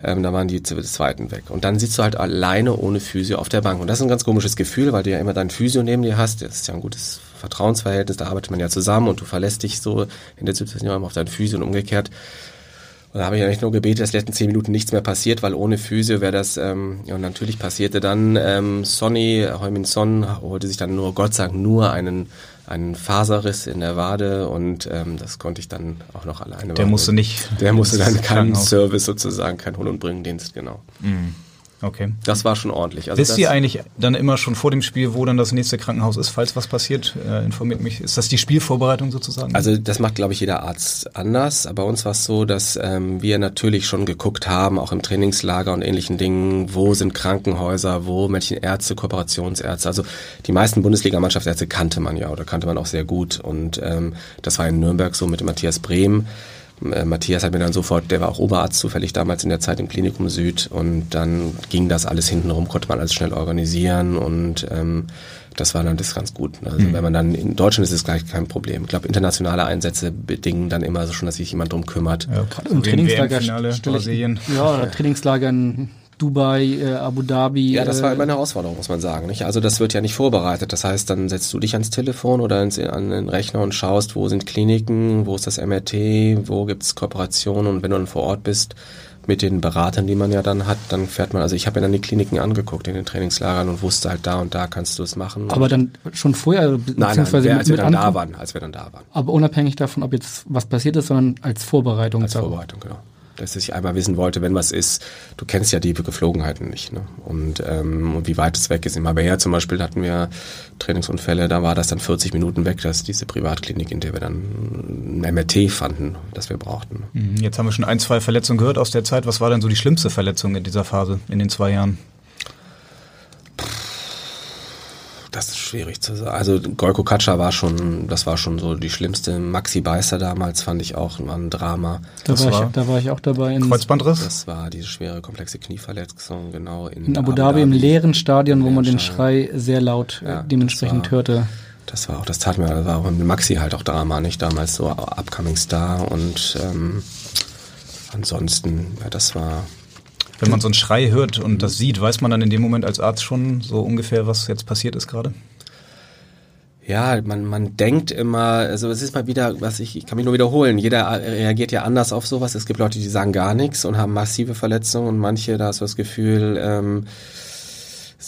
ähm, da waren die zweiten weg. Und dann sitzt du halt alleine ohne Physio auf der Bank. Und das ist ein ganz komisches Gefühl, weil du ja immer deinen Physio neben dir hast. Das ist ja ein gutes Vertrauensverhältnis, da arbeitet man ja zusammen und du verlässt dich so in der Situation immer auf deinen Physio und umgekehrt. Und da habe ich ja nicht nur gebetet, dass letzten zehn Minuten nichts mehr passiert, weil ohne Physio wäre das, ähm, ja, und natürlich passierte dann, ähm, Sonny, Heumin Son holte sich dann nur, Gott sei Dank, nur einen, einen Faserriss in der Wade und ähm, das konnte ich dann auch noch alleine Der musste nicht. Der musste dann keinen Service sozusagen, kein Hol- und Bringendienst, genau. Mhm. Okay. Das war schon ordentlich. Also Wisst ihr eigentlich dann immer schon vor dem Spiel, wo dann das nächste Krankenhaus ist, falls was passiert? Äh, informiert mich. Ist das die Spielvorbereitung sozusagen? Also das macht, glaube ich, jeder Arzt anders. Aber bei uns war es so, dass ähm, wir natürlich schon geguckt haben, auch im Trainingslager und ähnlichen Dingen, wo sind Krankenhäuser, wo welche Ärzte, Kooperationsärzte. Also die meisten Bundesliga-Mannschaftsärzte kannte man ja oder kannte man auch sehr gut. Und ähm, das war in Nürnberg so mit Matthias Brehm. Äh, Matthias hat mir dann sofort, der war auch Oberarzt zufällig damals in der Zeit im Klinikum Süd und dann ging das alles hintenrum, konnte man alles schnell organisieren und ähm, das war dann das ganz gut. Also mhm. wenn man dann in Deutschland ist es gleich kein Problem. Ich glaube, internationale Einsätze bedingen dann immer so schon, dass sich jemand drum kümmert. Ja, gerade im Trainingslager, ja, (laughs) Trainingslager in Dubai, äh, Abu Dhabi. Ja, das war immer eine Herausforderung, muss man sagen. Nicht? Also das wird ja nicht vorbereitet. Das heißt, dann setzt du dich ans Telefon oder ins, an den Rechner und schaust, wo sind Kliniken, wo ist das MRT, wo gibt's Kooperationen und wenn du dann vor Ort bist mit den Beratern, die man ja dann hat, dann fährt man, also ich habe mir dann die Kliniken angeguckt in den Trainingslagern und wusste halt da und da kannst du es machen. Aber dann schon vorher, also nein, nein, wer, als wir dann da waren, als wir dann da waren. Aber unabhängig davon, ob jetzt was passiert ist, sondern als Vorbereitung. Als Vorbereitung, genau dass ich einmal wissen wollte, wenn was ist, du kennst ja die Geflogenheiten nicht. Ne? Und, ähm, und wie weit es weg ist. In Marbella zum Beispiel hatten wir Trainingsunfälle, da war das dann 40 Minuten weg, das ist diese Privatklinik, in der wir dann ein MRT fanden, das wir brauchten. Mhm. Jetzt haben wir schon ein, zwei Verletzungen gehört aus der Zeit. Was war denn so die schlimmste Verletzung in dieser Phase, in den zwei Jahren? Das ist schwierig zu sagen. Also Golko Katscha war schon, das war schon so die schlimmste. Maxi Beißer damals fand ich auch ein Drama. Da, war, war, ich, da war ich auch dabei. In Kreuzbandriss? Das war diese schwere, komplexe Knieverletzung, genau. In, in Abu, Dhabi, Abu Dhabi, im leeren Stadion, wo man den Schrei sehr laut ja, dementsprechend war, hörte. Das war auch, das tat mir, das war auch mit Maxi halt auch Drama, nicht damals so Upcoming Star und ähm, ansonsten, ja, das war wenn man so einen Schrei hört und das sieht, weiß man dann in dem Moment als Arzt schon so ungefähr, was jetzt passiert ist gerade? Ja, man, man denkt immer, also es ist mal wieder, was ich, ich kann mich nur wiederholen, jeder reagiert ja anders auf sowas. Es gibt Leute, die sagen gar nichts und haben massive Verletzungen und manche, da hast du das Gefühl, ähm,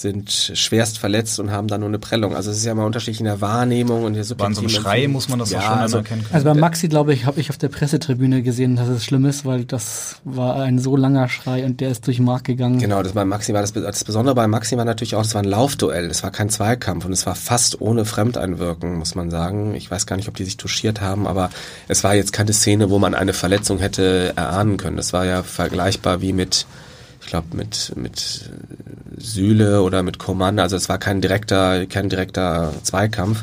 sind schwerst verletzt und haben dann nur eine Prellung. Also es ist ja immer unterschiedlich in der Wahrnehmung und der subjektiven... Bei so einem Schrei muss man das ja, schon also, erkennen können. Also bei Maxi, glaube ich, habe ich auf der Pressetribüne gesehen, dass es schlimm ist, weil das war ein so langer Schrei und der ist durch den Markt gegangen. Genau, das bei Maxi war das, das Besondere bei Maxi war natürlich auch, das war ein Laufduell, es war kein Zweikampf und es war fast ohne Fremdeinwirken, muss man sagen. Ich weiß gar nicht, ob die sich touchiert haben, aber es war jetzt keine Szene, wo man eine Verletzung hätte erahnen können. Das war ja vergleichbar wie mit glaube mit mit Sühle oder mit Command, also es war kein direkter kein direkter Zweikampf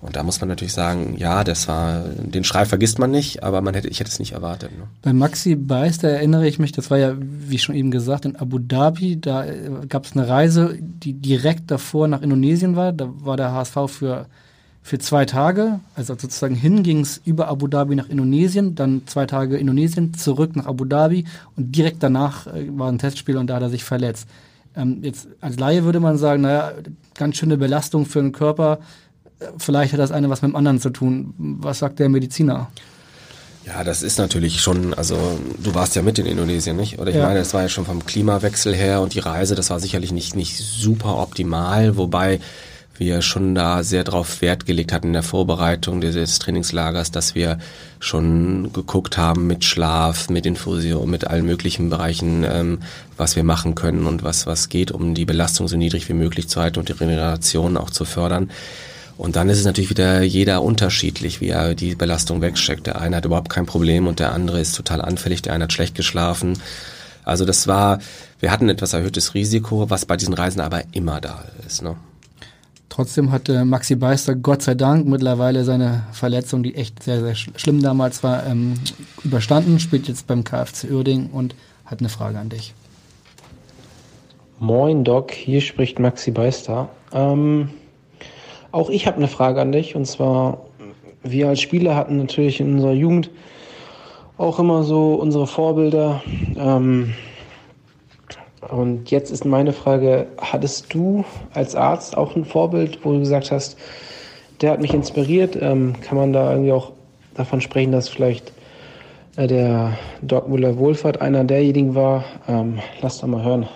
und da muss man natürlich sagen, ja, das war den Schrei vergisst man nicht, aber man hätte ich hätte es nicht erwartet. Ne? Bei Maxi Beis, da erinnere ich mich, das war ja wie schon eben gesagt in Abu Dhabi, da äh, gab es eine Reise, die direkt davor nach Indonesien war, da war der HSV für für zwei Tage, also sozusagen hin ging es über Abu Dhabi nach Indonesien, dann zwei Tage Indonesien, zurück nach Abu Dhabi und direkt danach äh, war ein Testspiel und da hat er sich verletzt. Ähm, jetzt als Laie würde man sagen, naja, ganz schöne Belastung für den Körper, vielleicht hat das eine was mit dem anderen zu tun. Was sagt der Mediziner? Ja, das ist natürlich schon, also du warst ja mit in Indonesien, nicht? Oder ich ja. meine, das war ja schon vom Klimawechsel her und die Reise, das war sicherlich nicht, nicht super optimal, wobei wir schon da sehr darauf Wert gelegt hatten in der Vorbereitung dieses Trainingslagers, dass wir schon geguckt haben mit Schlaf, mit Infusion, mit allen möglichen Bereichen, ähm, was wir machen können und was, was geht, um die Belastung so niedrig wie möglich zu halten und die Regeneration auch zu fördern. Und dann ist es natürlich wieder jeder unterschiedlich, wie er die Belastung wegsteckt. Der eine hat überhaupt kein Problem und der andere ist total anfällig, der eine hat schlecht geschlafen. Also das war, wir hatten etwas erhöhtes Risiko, was bei diesen Reisen aber immer da ist. Ne? Trotzdem hatte Maxi Beister Gott sei Dank mittlerweile seine Verletzung, die echt sehr, sehr schlimm damals war, ähm, überstanden, spielt jetzt beim KFC Uerding und hat eine Frage an dich. Moin Doc, hier spricht Maxi Beister. Ähm, auch ich habe eine Frage an dich und zwar, wir als Spieler hatten natürlich in unserer Jugend auch immer so unsere Vorbilder. Ähm, und jetzt ist meine Frage, hattest du als Arzt auch ein Vorbild, wo du gesagt hast, der hat mich inspiriert? Ähm, kann man da irgendwie auch davon sprechen, dass vielleicht äh, der Doc Müller-Wohlfahrt einer derjenigen war? Ähm, lass doch mal hören.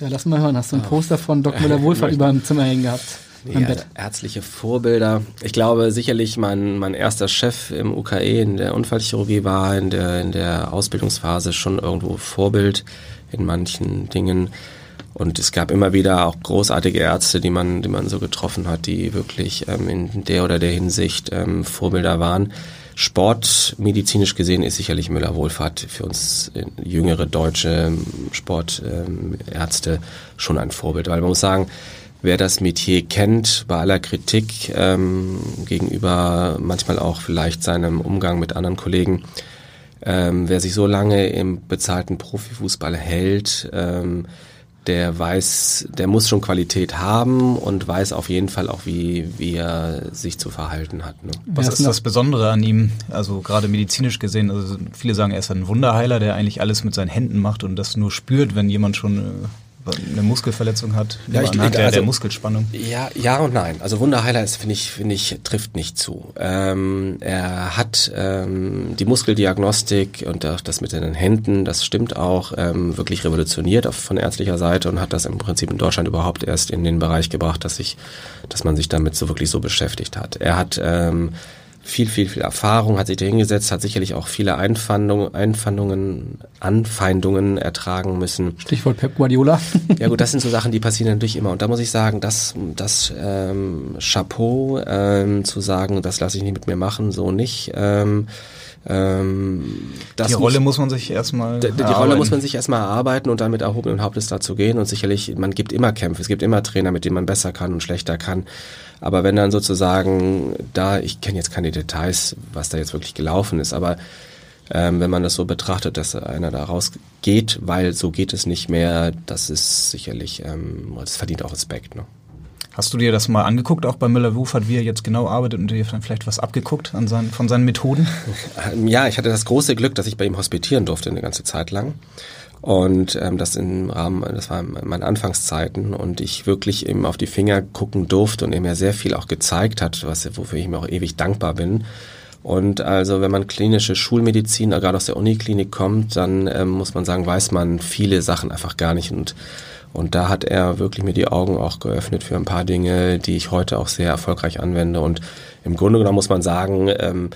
Ja, lass mal hören. Hast du ein Poster von Doc Müller-Wohlfahrt (laughs) über dem Zimmer hängen gehabt? Ja, ärztliche Vorbilder. Ich glaube sicherlich mein, mein erster Chef im UKE in der Unfallchirurgie war in der, in der Ausbildungsphase schon irgendwo Vorbild in manchen Dingen. Und es gab immer wieder auch großartige Ärzte, die man, die man so getroffen hat, die wirklich ähm, in der oder der Hinsicht ähm, Vorbilder waren. Sportmedizinisch gesehen ist sicherlich Müller-Wohlfahrt für uns äh, jüngere deutsche ähm, Sportärzte ähm, schon ein Vorbild, weil man muss sagen, wer das Metier kennt, bei aller Kritik ähm, gegenüber manchmal auch vielleicht seinem Umgang mit anderen Kollegen, ähm, wer sich so lange im bezahlten Profifußball hält, ähm, der weiß, der muss schon Qualität haben und weiß auf jeden Fall auch, wie, wie er sich zu verhalten hat. Ne? Was ist das Besondere an ihm? Also gerade medizinisch gesehen, also viele sagen, er ist ein Wunderheiler, der eigentlich alles mit seinen Händen macht und das nur spürt, wenn jemand schon äh, eine Muskelverletzung hat, ja, ich, anhand der, also, der Muskelspannung. Ja, ja und nein. Also Wunderheiler ist, finde ich, finde ich, trifft nicht zu. Ähm, er hat ähm, die Muskeldiagnostik und das mit den Händen, das stimmt auch, ähm, wirklich revolutioniert auf, von ärztlicher Seite und hat das im Prinzip in Deutschland überhaupt erst in den Bereich gebracht, dass sich, dass man sich damit so wirklich so beschäftigt hat. Er hat ähm, viel, viel, viel Erfahrung, hat sich da hingesetzt, hat sicherlich auch viele Einfandungen, Einfandungen, Anfeindungen ertragen müssen. Stichwort Pep Guardiola. (laughs) ja gut, das sind so Sachen, die passieren natürlich immer. Und da muss ich sagen, das, das ähm, Chapeau ähm, zu sagen, das lasse ich nicht mit mir machen, so nicht. Ähm, ähm, die Rolle muss, muss man sich erstmal Die, die Rolle muss man sich erstmal erarbeiten und dann mit erhobenen Hauptes dazu gehen und sicherlich, man gibt immer Kämpfe, es gibt immer Trainer, mit denen man besser kann und schlechter kann. Aber wenn dann sozusagen da, ich kenne jetzt keine Details, was da jetzt wirklich gelaufen ist, aber ähm, wenn man das so betrachtet, dass einer da rausgeht, weil so geht es nicht mehr, das ist sicherlich, ähm, das verdient auch Respekt. Ne? Hast du dir das mal angeguckt, auch bei Müller-Wufert, wie er jetzt genau arbeitet und dir vielleicht was abgeguckt an seinen, von seinen Methoden? (laughs) Ja, ich hatte das große Glück, dass ich bei ihm hospitieren durfte eine ganze Zeit lang. Und ähm, das im Rahmen, das war in meinen Anfangszeiten und ich wirklich eben auf die Finger gucken durfte und er mir sehr viel auch gezeigt hat, was, wofür ich mir auch ewig dankbar bin. Und also wenn man klinische Schulmedizin, gerade aus der Uniklinik kommt, dann ähm, muss man sagen, weiß man viele Sachen einfach gar nicht. Und, und da hat er wirklich mir die Augen auch geöffnet für ein paar Dinge, die ich heute auch sehr erfolgreich anwende. Und im Grunde genommen muss man sagen, ähm,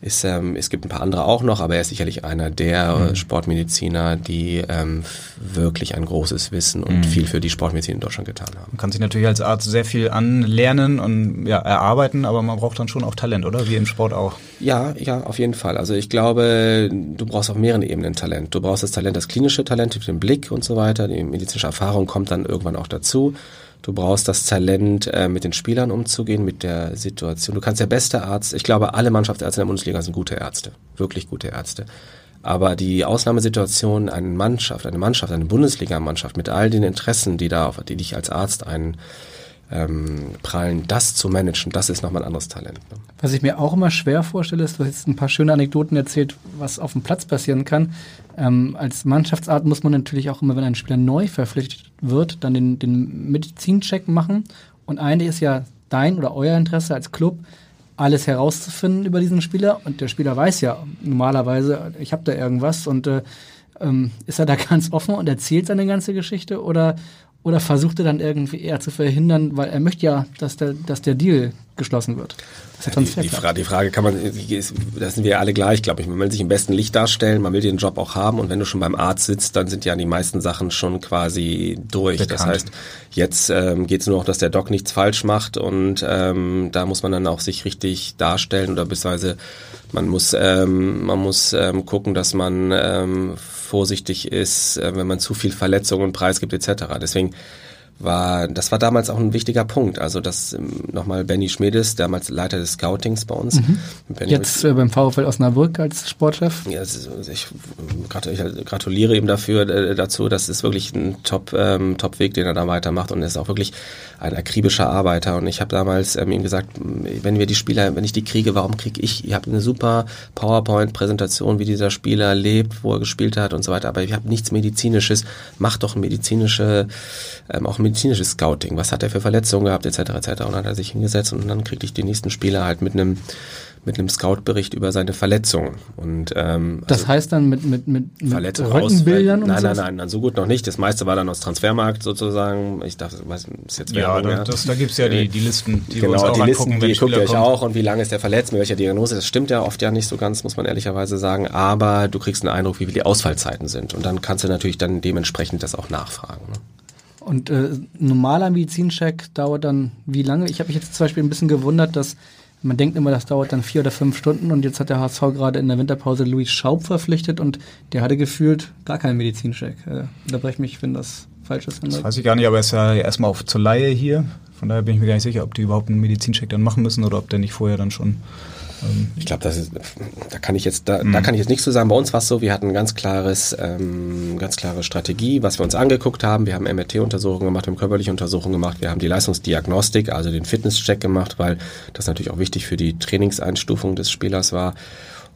ist, ähm, es gibt ein paar andere auch noch, aber er ist sicherlich einer der mhm. Sportmediziner, die ähm, wirklich ein großes Wissen und mhm. viel für die Sportmedizin in Deutschland getan haben. Man kann sich natürlich als Arzt sehr viel anlernen und ja, erarbeiten, aber man braucht dann schon auch Talent, oder? Wie im Sport auch. Ja, ja, auf jeden Fall. Also ich glaube, du brauchst auf mehreren Ebenen Talent. Du brauchst das Talent, das klinische Talent, den Blick und so weiter. Die medizinische Erfahrung kommt dann irgendwann auch dazu. Du brauchst das Talent, äh, mit den Spielern umzugehen, mit der Situation. Du kannst der beste Arzt, ich glaube, alle Mannschaftsärzte in der Bundesliga sind gute Ärzte, wirklich gute Ärzte. Aber die Ausnahmesituation, eine Mannschaft, eine Mannschaft, eine Bundesligamannschaft mit all den Interessen, die da, die dich als Arzt ein, ähm, prallen, das zu managen, das ist nochmal ein anderes Talent. Ne? Was ich mir auch immer schwer vorstelle, ist, du hast jetzt ein paar schöne Anekdoten erzählt, was auf dem Platz passieren kann. Ähm, als Mannschaftsart muss man natürlich auch immer, wenn ein Spieler neu verpflichtet wird, dann den, den Medizincheck machen. Und eine ist ja dein oder euer Interesse als Club, alles herauszufinden über diesen Spieler. Und der Spieler weiß ja normalerweise, ich habe da irgendwas und äh, ähm, ist er da (laughs) ganz offen und erzählt seine ganze Geschichte oder oder versucht er dann irgendwie eher zu verhindern, weil er möchte ja, dass der, dass der Deal geschlossen wird. Ja, die, die, Frage, die Frage kann man, da sind wir ja alle gleich, glaube ich. Man will sich im besten Licht darstellen, man will den Job auch haben und wenn du schon beim Arzt sitzt, dann sind ja die meisten Sachen schon quasi durch. Bekannt. Das heißt, jetzt ähm, geht es nur noch, dass der Doc nichts falsch macht und ähm, da muss man dann auch sich richtig darstellen oder beziehungsweise man muss, ähm, man muss ähm, gucken, dass man ähm, vorsichtig ist, äh, wenn man zu viel Verletzungen preisgibt etc. Deswegen war, das war damals auch ein wichtiger Punkt. Also das ähm, nochmal Benny Schmedes, damals Leiter des Scoutings bei uns. Mhm. Jetzt äh, beim VfL Osnabrück als Sportchef. Ja, ist, ich, ich, gratuliere ihm dafür äh, dazu. Das ist wirklich ein Top ähm, Top Weg, den er da weitermacht und er ist auch wirklich ein akribischer Arbeiter. Und ich habe damals ähm, ihm gesagt, wenn wir die Spieler, wenn ich die kriege, warum kriege ich? Ihr habt eine super PowerPoint-Präsentation, wie dieser Spieler lebt, wo er gespielt hat und so weiter. Aber ihr habt nichts medizinisches. Macht doch medizinische ähm, auch medizinisches Scouting. Was hat er für Verletzungen gehabt, etc. etc. Und dann hat er sich hingesetzt und dann kriegte ich die nächsten Spieler halt mit einem mit einem Scout-Bericht über seine Verletzungen. Und, ähm, das also heißt dann mit, mit, mit, mit Röntgenbildern und Nein, nein, nein, nein, so gut noch nicht. Das meiste war dann aus Transfermarkt sozusagen. Ich dachte, was ist jetzt Werbung, Ja, das, da gibt's ja die, die Listen, die genau, wir uns auch die Listen, die guckt ihr euch auch und wie lange ist der verletzt, mit welcher Diagnose. Das stimmt ja oft ja nicht so ganz, muss man ehrlicherweise sagen. Aber du kriegst einen Eindruck, wie die Ausfallzeiten sind. Und dann kannst du natürlich dann dementsprechend das auch nachfragen. Ne? Und äh, normaler Medizincheck dauert dann wie lange? Ich habe mich jetzt zum Beispiel ein bisschen gewundert, dass man denkt immer, das dauert dann vier oder fünf Stunden und jetzt hat der HSV gerade in der Winterpause Luis Schaub verpflichtet und der hatte gefühlt gar keinen Medizincheck. Äh, unterbrech mich, wenn das falsch ist. Das weiß ich gar nicht, aber er ist ja erstmal auf zur Laie hier. Von daher bin ich mir gar nicht sicher, ob die überhaupt einen Medizincheck dann machen müssen oder ob der nicht vorher dann schon ich glaube, das ist, da kann ich jetzt, da, mhm. da kann ich jetzt nichts zu sagen. Bei uns war es so, wir hatten ganz klares, ähm, ganz klare Strategie, was wir uns angeguckt haben. Wir haben MRT-Untersuchungen gemacht, wir haben körperliche Untersuchungen gemacht, wir haben die Leistungsdiagnostik, also den Fitnesscheck gemacht, weil das natürlich auch wichtig für die Trainingseinstufung des Spielers war.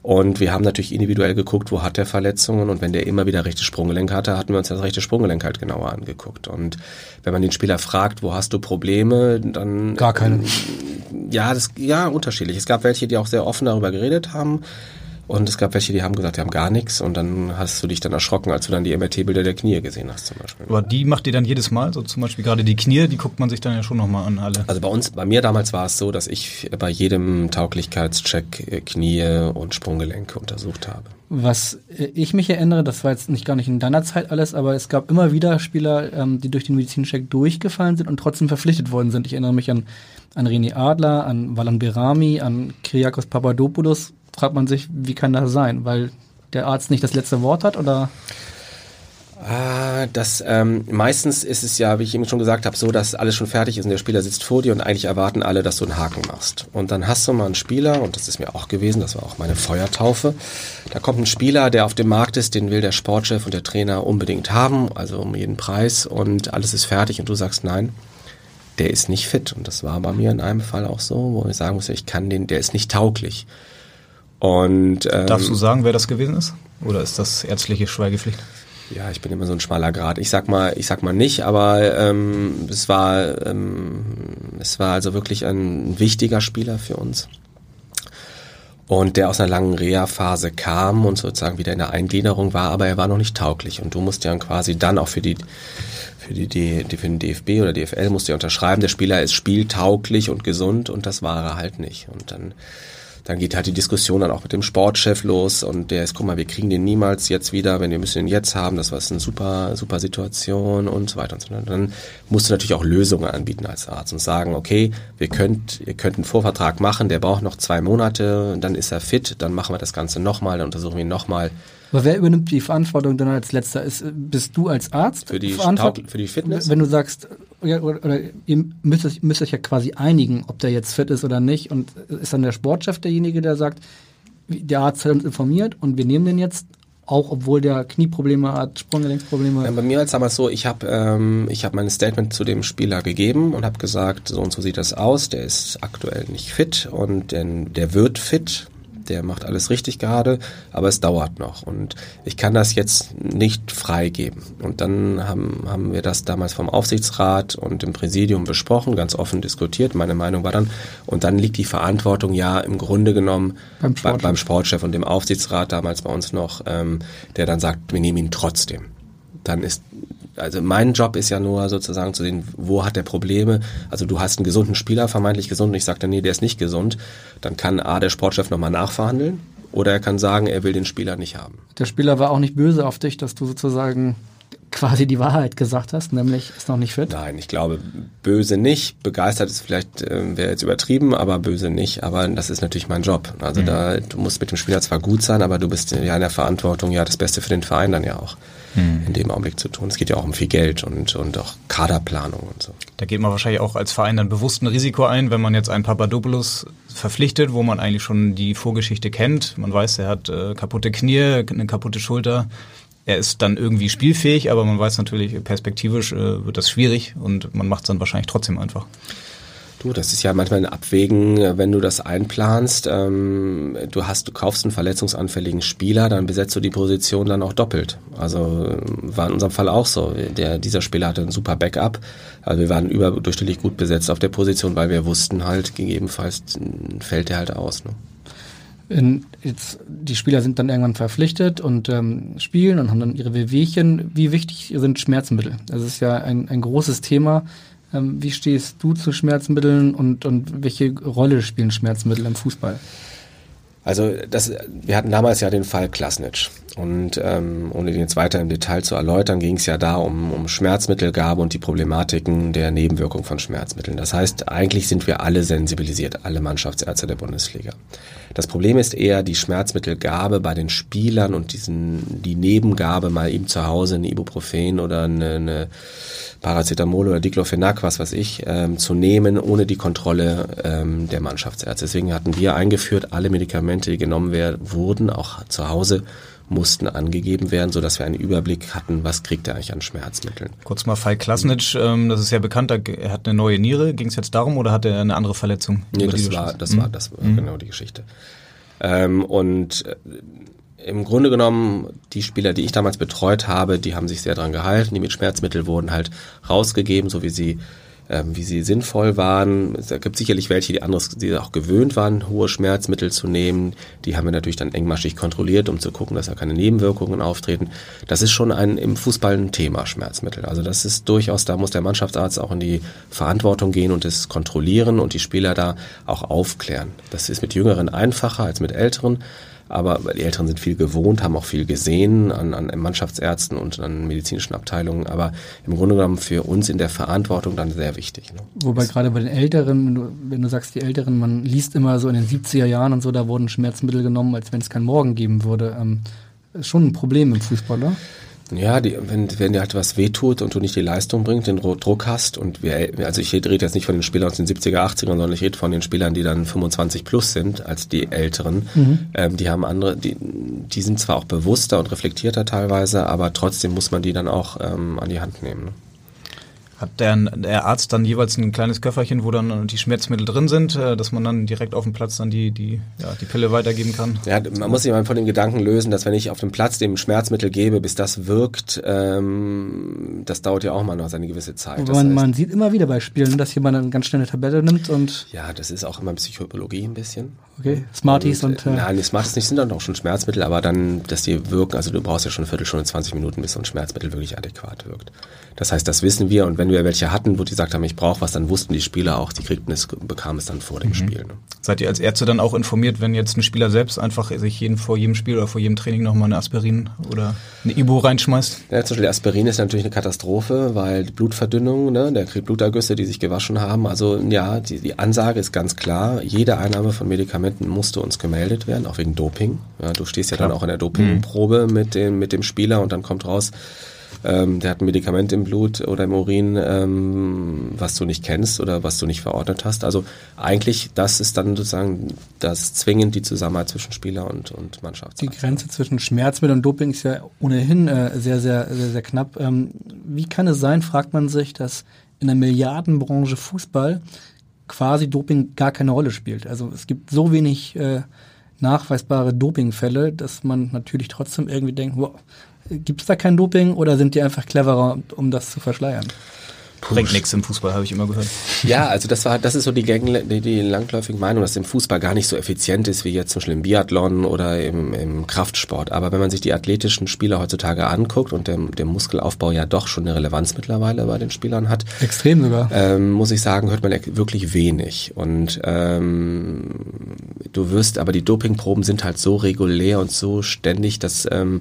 Und wir haben natürlich individuell geguckt, wo hat der Verletzungen und wenn der immer wieder rechte Sprunggelenk hatte, hatten wir uns das rechte Sprunggelenk halt genauer angeguckt. Und wenn man den Spieler fragt, wo hast du Probleme, dann gar keine. Ja, das ja unterschiedlich. Es gab welche, die auch sehr offen darüber geredet haben. Und es gab welche, die haben gesagt, die haben gar nichts. Und dann hast du dich dann erschrocken, als du dann die MRT-Bilder der Knie gesehen hast zum Beispiel. Aber die macht ihr dann jedes Mal? So zum Beispiel gerade die Knie, die guckt man sich dann ja schon nochmal an alle. Also bei uns, bei mir damals war es so, dass ich bei jedem Tauglichkeitscheck äh, Knie und Sprunggelenke untersucht habe. Was äh, ich mich erinnere, das war jetzt nicht gar nicht in deiner Zeit alles, aber es gab immer wieder Spieler, ähm, die durch den Medizincheck durchgefallen sind und trotzdem verpflichtet worden sind. Ich erinnere mich an, an René Adler, an Valan Berami, an Kyriakos Papadopoulos fragt man sich, wie kann das sein? Weil der Arzt nicht das letzte Wort hat oder? Ah, das ähm, meistens ist es ja, wie ich eben schon gesagt habe, so, dass alles schon fertig ist und der Spieler sitzt vor dir und eigentlich erwarten alle, dass du einen Haken machst. Und dann hast du mal einen Spieler, und das ist mir auch gewesen, das war auch meine Feuertaufe. Da kommt ein Spieler, der auf dem Markt ist, den will der Sportchef und der Trainer unbedingt haben, also um jeden Preis und alles ist fertig und du sagst nein. Der ist nicht fit. Und das war bei mir in einem Fall auch so, wo ich sagen muss, ich kann den, der ist nicht tauglich. Und, ähm, Darfst du sagen, wer das gewesen ist? Oder ist das ärztliche Schweigepflicht? Ja, ich bin immer so ein schmaler Grad. Ich sag mal, ich sag mal nicht, aber ähm, es war ähm, es war also wirklich ein wichtiger Spieler für uns und der aus einer langen Reha-Phase kam und sozusagen wieder in der Eingliederung war, aber er war noch nicht tauglich und du musst ja quasi dann auch für die für die, die, für den DFB oder DFL musst du ja unterschreiben, der Spieler ist spieltauglich und gesund und das war er halt nicht und dann dann geht halt die Diskussion dann auch mit dem Sportchef los und der ist, guck mal, wir kriegen den niemals jetzt wieder, wenn wir müssen ihn jetzt haben, das war eine super, super Situation und so weiter und so fort. Dann musst du natürlich auch Lösungen anbieten als Arzt und sagen, okay, wir könnt, ihr könnt einen Vorvertrag machen, der braucht noch zwei Monate, dann ist er fit, dann machen wir das Ganze nochmal, dann untersuchen wir ihn nochmal. Aber wer übernimmt die Verantwortung dann als letzter? Ist, bist du als Arzt für die, für die Fitness? Wenn du sagst, oder, oder ihr müsst euch, müsst euch ja quasi einigen, ob der jetzt fit ist oder nicht. Und ist dann der Sportchef derjenige, der sagt, der Arzt hat uns informiert und wir nehmen den jetzt, auch obwohl der Knieprobleme hat, Sprunggelenksprobleme. Ja, bei mir war es damals so, ich habe ähm, hab mein Statement zu dem Spieler gegeben und habe gesagt, so und so sieht das aus, der ist aktuell nicht fit und denn der wird fit der macht alles richtig gerade, aber es dauert noch und ich kann das jetzt nicht freigeben. Und dann haben, haben wir das damals vom Aufsichtsrat und im Präsidium besprochen, ganz offen diskutiert. Meine Meinung war dann, und dann liegt die Verantwortung ja im Grunde genommen beim Sportchef, beim Sportchef und dem Aufsichtsrat damals bei uns noch, ähm, der dann sagt, wir nehmen ihn trotzdem. Dann ist also mein Job ist ja nur sozusagen zu sehen, wo hat der Probleme. Also du hast einen gesunden Spieler, vermeintlich gesund, und ich sage dann, nee, der ist nicht gesund. Dann kann A, der Sportchef nochmal nachverhandeln oder er kann sagen, er will den Spieler nicht haben. Der Spieler war auch nicht böse auf dich, dass du sozusagen quasi die Wahrheit gesagt hast, nämlich ist noch nicht fit? Nein, ich glaube böse nicht. Begeistert ist vielleicht äh, wäre jetzt übertrieben, aber böse nicht. Aber das ist natürlich mein Job. Also mhm. da du musst mit dem Spieler zwar gut sein, aber du bist ja in der Verantwortung, ja das Beste für den Verein dann ja auch mhm. in dem Augenblick zu tun. Es geht ja auch um viel Geld und und auch Kaderplanung und so. Da geht man wahrscheinlich auch als Verein dann bewusst ein Risiko ein, wenn man jetzt einen Papadopoulos verpflichtet, wo man eigentlich schon die Vorgeschichte kennt. Man weiß, er hat äh, kaputte Knie, eine kaputte Schulter er ist dann irgendwie spielfähig, aber man weiß natürlich, perspektivisch äh, wird das schwierig und man macht es dann wahrscheinlich trotzdem einfach. Du, das ist ja manchmal ein Abwägen, wenn du das einplanst. Ähm, du hast, du kaufst einen verletzungsanfälligen Spieler, dann besetzt du die Position dann auch doppelt. Also war in unserem Fall auch so. Der, dieser Spieler hatte ein super Backup. Also wir waren überdurchschnittlich gut besetzt auf der Position, weil wir wussten halt, gegebenenfalls fällt der halt aus. Ne? In, jetzt, die Spieler sind dann irgendwann verpflichtet und ähm, spielen und haben dann ihre Wehwehchen. Wie wichtig sind Schmerzmittel? Das ist ja ein, ein großes Thema. Ähm, wie stehst du zu Schmerzmitteln und, und welche Rolle spielen Schmerzmittel im Fußball? Also das, wir hatten damals ja den Fall Klasnitsch und ähm, ohne den jetzt weiter im Detail zu erläutern, ging es ja da um, um Schmerzmittelgabe und die Problematiken der Nebenwirkung von Schmerzmitteln. Das heißt, eigentlich sind wir alle sensibilisiert, alle Mannschaftsärzte der Bundesliga. Das Problem ist eher die Schmerzmittelgabe bei den Spielern und diesen die Nebengabe mal eben zu Hause ein Ibuprofen oder eine, eine Paracetamol oder Diclofenac, was weiß ich, ähm, zu nehmen, ohne die Kontrolle ähm, der Mannschaftsärzte. Deswegen hatten wir eingeführt, alle Medikamente, die genommen werden, wurden auch zu Hause mussten angegeben werden, so dass wir einen Überblick hatten, was kriegt er eigentlich an Schmerzmitteln. Kurz mal Fall Klasnitsch, ähm, das ist ja bekannt, er hat eine neue Niere. Ging es jetzt darum oder hat er eine andere Verletzung? Nee, das war, das war, das war mhm. genau die Geschichte. Ähm, und äh, im Grunde genommen, die Spieler, die ich damals betreut habe, die haben sich sehr dran gehalten. Die mit Schmerzmittel wurden halt rausgegeben, so wie sie ähm, wie sie sinnvoll waren. Es gibt sicherlich welche, die anderes, die auch gewöhnt waren, hohe Schmerzmittel zu nehmen. Die haben wir natürlich dann engmaschig kontrolliert, um zu gucken, dass da keine Nebenwirkungen auftreten. Das ist schon ein im Fußball ein Thema, Schmerzmittel. Also das ist durchaus, da muss der Mannschaftsarzt auch in die Verantwortung gehen und es kontrollieren und die Spieler da auch aufklären. Das ist mit Jüngeren einfacher als mit Älteren aber die Älteren sind viel gewohnt, haben auch viel gesehen an, an Mannschaftsärzten und an medizinischen Abteilungen, aber im Grunde genommen für uns in der Verantwortung dann sehr wichtig. Ne? Wobei gerade bei den Älteren, wenn du, wenn du sagst, die Älteren, man liest immer so in den 70er Jahren und so, da wurden Schmerzmittel genommen, als wenn es keinen Morgen geben würde. Ähm, ist schon ein Problem im Fußball, oder? Ja, die, wenn, wenn dir halt was wehtut und du nicht die Leistung bringst, den Druck hast und wir, also ich rede jetzt nicht von den Spielern aus den 70er, 80ern, sondern ich rede von den Spielern, die dann 25 plus sind als die Älteren. Mhm. Ähm, die haben andere, die, die sind zwar auch bewusster und reflektierter teilweise, aber trotzdem muss man die dann auch ähm, an die Hand nehmen. Ne? Hat der, der Arzt dann jeweils ein kleines Köfferchen, wo dann die Schmerzmittel drin sind, äh, dass man dann direkt auf dem Platz dann die, die, ja, die Pille weitergeben kann? Ja, man muss sich mal von dem Gedanken lösen, dass wenn ich auf dem Platz dem Schmerzmittel gebe, bis das wirkt, ähm, das dauert ja auch mal noch seine gewisse Zeit. Man, heißt, man, sieht immer wieder bei Spielen, dass jemand eine ganz schnell eine Tabelle nimmt und. Ja, das ist auch immer Psychologie ein bisschen. Okay, Smarties und. und äh, nein, die Smarties nicht sind dann auch schon Schmerzmittel, aber dann, dass die wirken, also du brauchst ja schon eine Viertelstunde, 20 Minuten, bis so ein Schmerzmittel wirklich adäquat wirkt. Das heißt, das wissen wir und wenn wir welche hatten, wo die gesagt haben, ich brauche was, dann wussten die Spieler auch, die kriegten es, bekamen es dann vor dem mhm. Spiel. Ne? Seid ihr als Ärzte dann auch informiert, wenn jetzt ein Spieler selbst einfach sich jeden, vor jedem Spiel oder vor jedem Training nochmal eine Aspirin oder eine Ibo reinschmeißt? Ja, zum Beispiel Aspirin ist natürlich eine Katastrophe, weil Blutverdünnung, ne, der kriegt Blutergüsse, die sich gewaschen haben. Also ja, die, die Ansage ist ganz klar, jede Einnahme von Medikamenten musste uns gemeldet werden, auch wegen Doping. Ja, du stehst ja Klar. dann auch in der Dopingprobe mhm. mit, dem, mit dem Spieler und dann kommt raus, ähm, der hat ein Medikament im Blut oder im Urin, ähm, was du nicht kennst oder was du nicht verordnet hast. Also eigentlich, das ist dann sozusagen das zwingend die Zusammenarbeit zwischen Spieler und, und Mannschaft. Die Grenze zwischen Schmerzmittel und Doping ist ja ohnehin äh, sehr, sehr, sehr, sehr knapp. Ähm, wie kann es sein, fragt man sich, dass in der Milliardenbranche Fußball quasi Doping gar keine Rolle spielt. Also es gibt so wenig äh, nachweisbare Dopingfälle, dass man natürlich trotzdem irgendwie denkt, wow, Gibt es da kein Doping oder sind die einfach cleverer, um das zu verschleiern? Bringt nichts im Fußball, habe ich immer gehört. Ja, also das war, das ist so die, die, die langläufige Meinung, dass im Fußball gar nicht so effizient ist wie jetzt zum Beispiel im Biathlon oder im, im Kraftsport. Aber wenn man sich die athletischen Spieler heutzutage anguckt und der, der Muskelaufbau ja doch schon eine Relevanz mittlerweile bei den Spielern hat, Extrem sogar. ähm, muss ich sagen, hört man wirklich wenig. Und ähm, du wirst, aber die Dopingproben sind halt so regulär und so ständig, dass, ähm,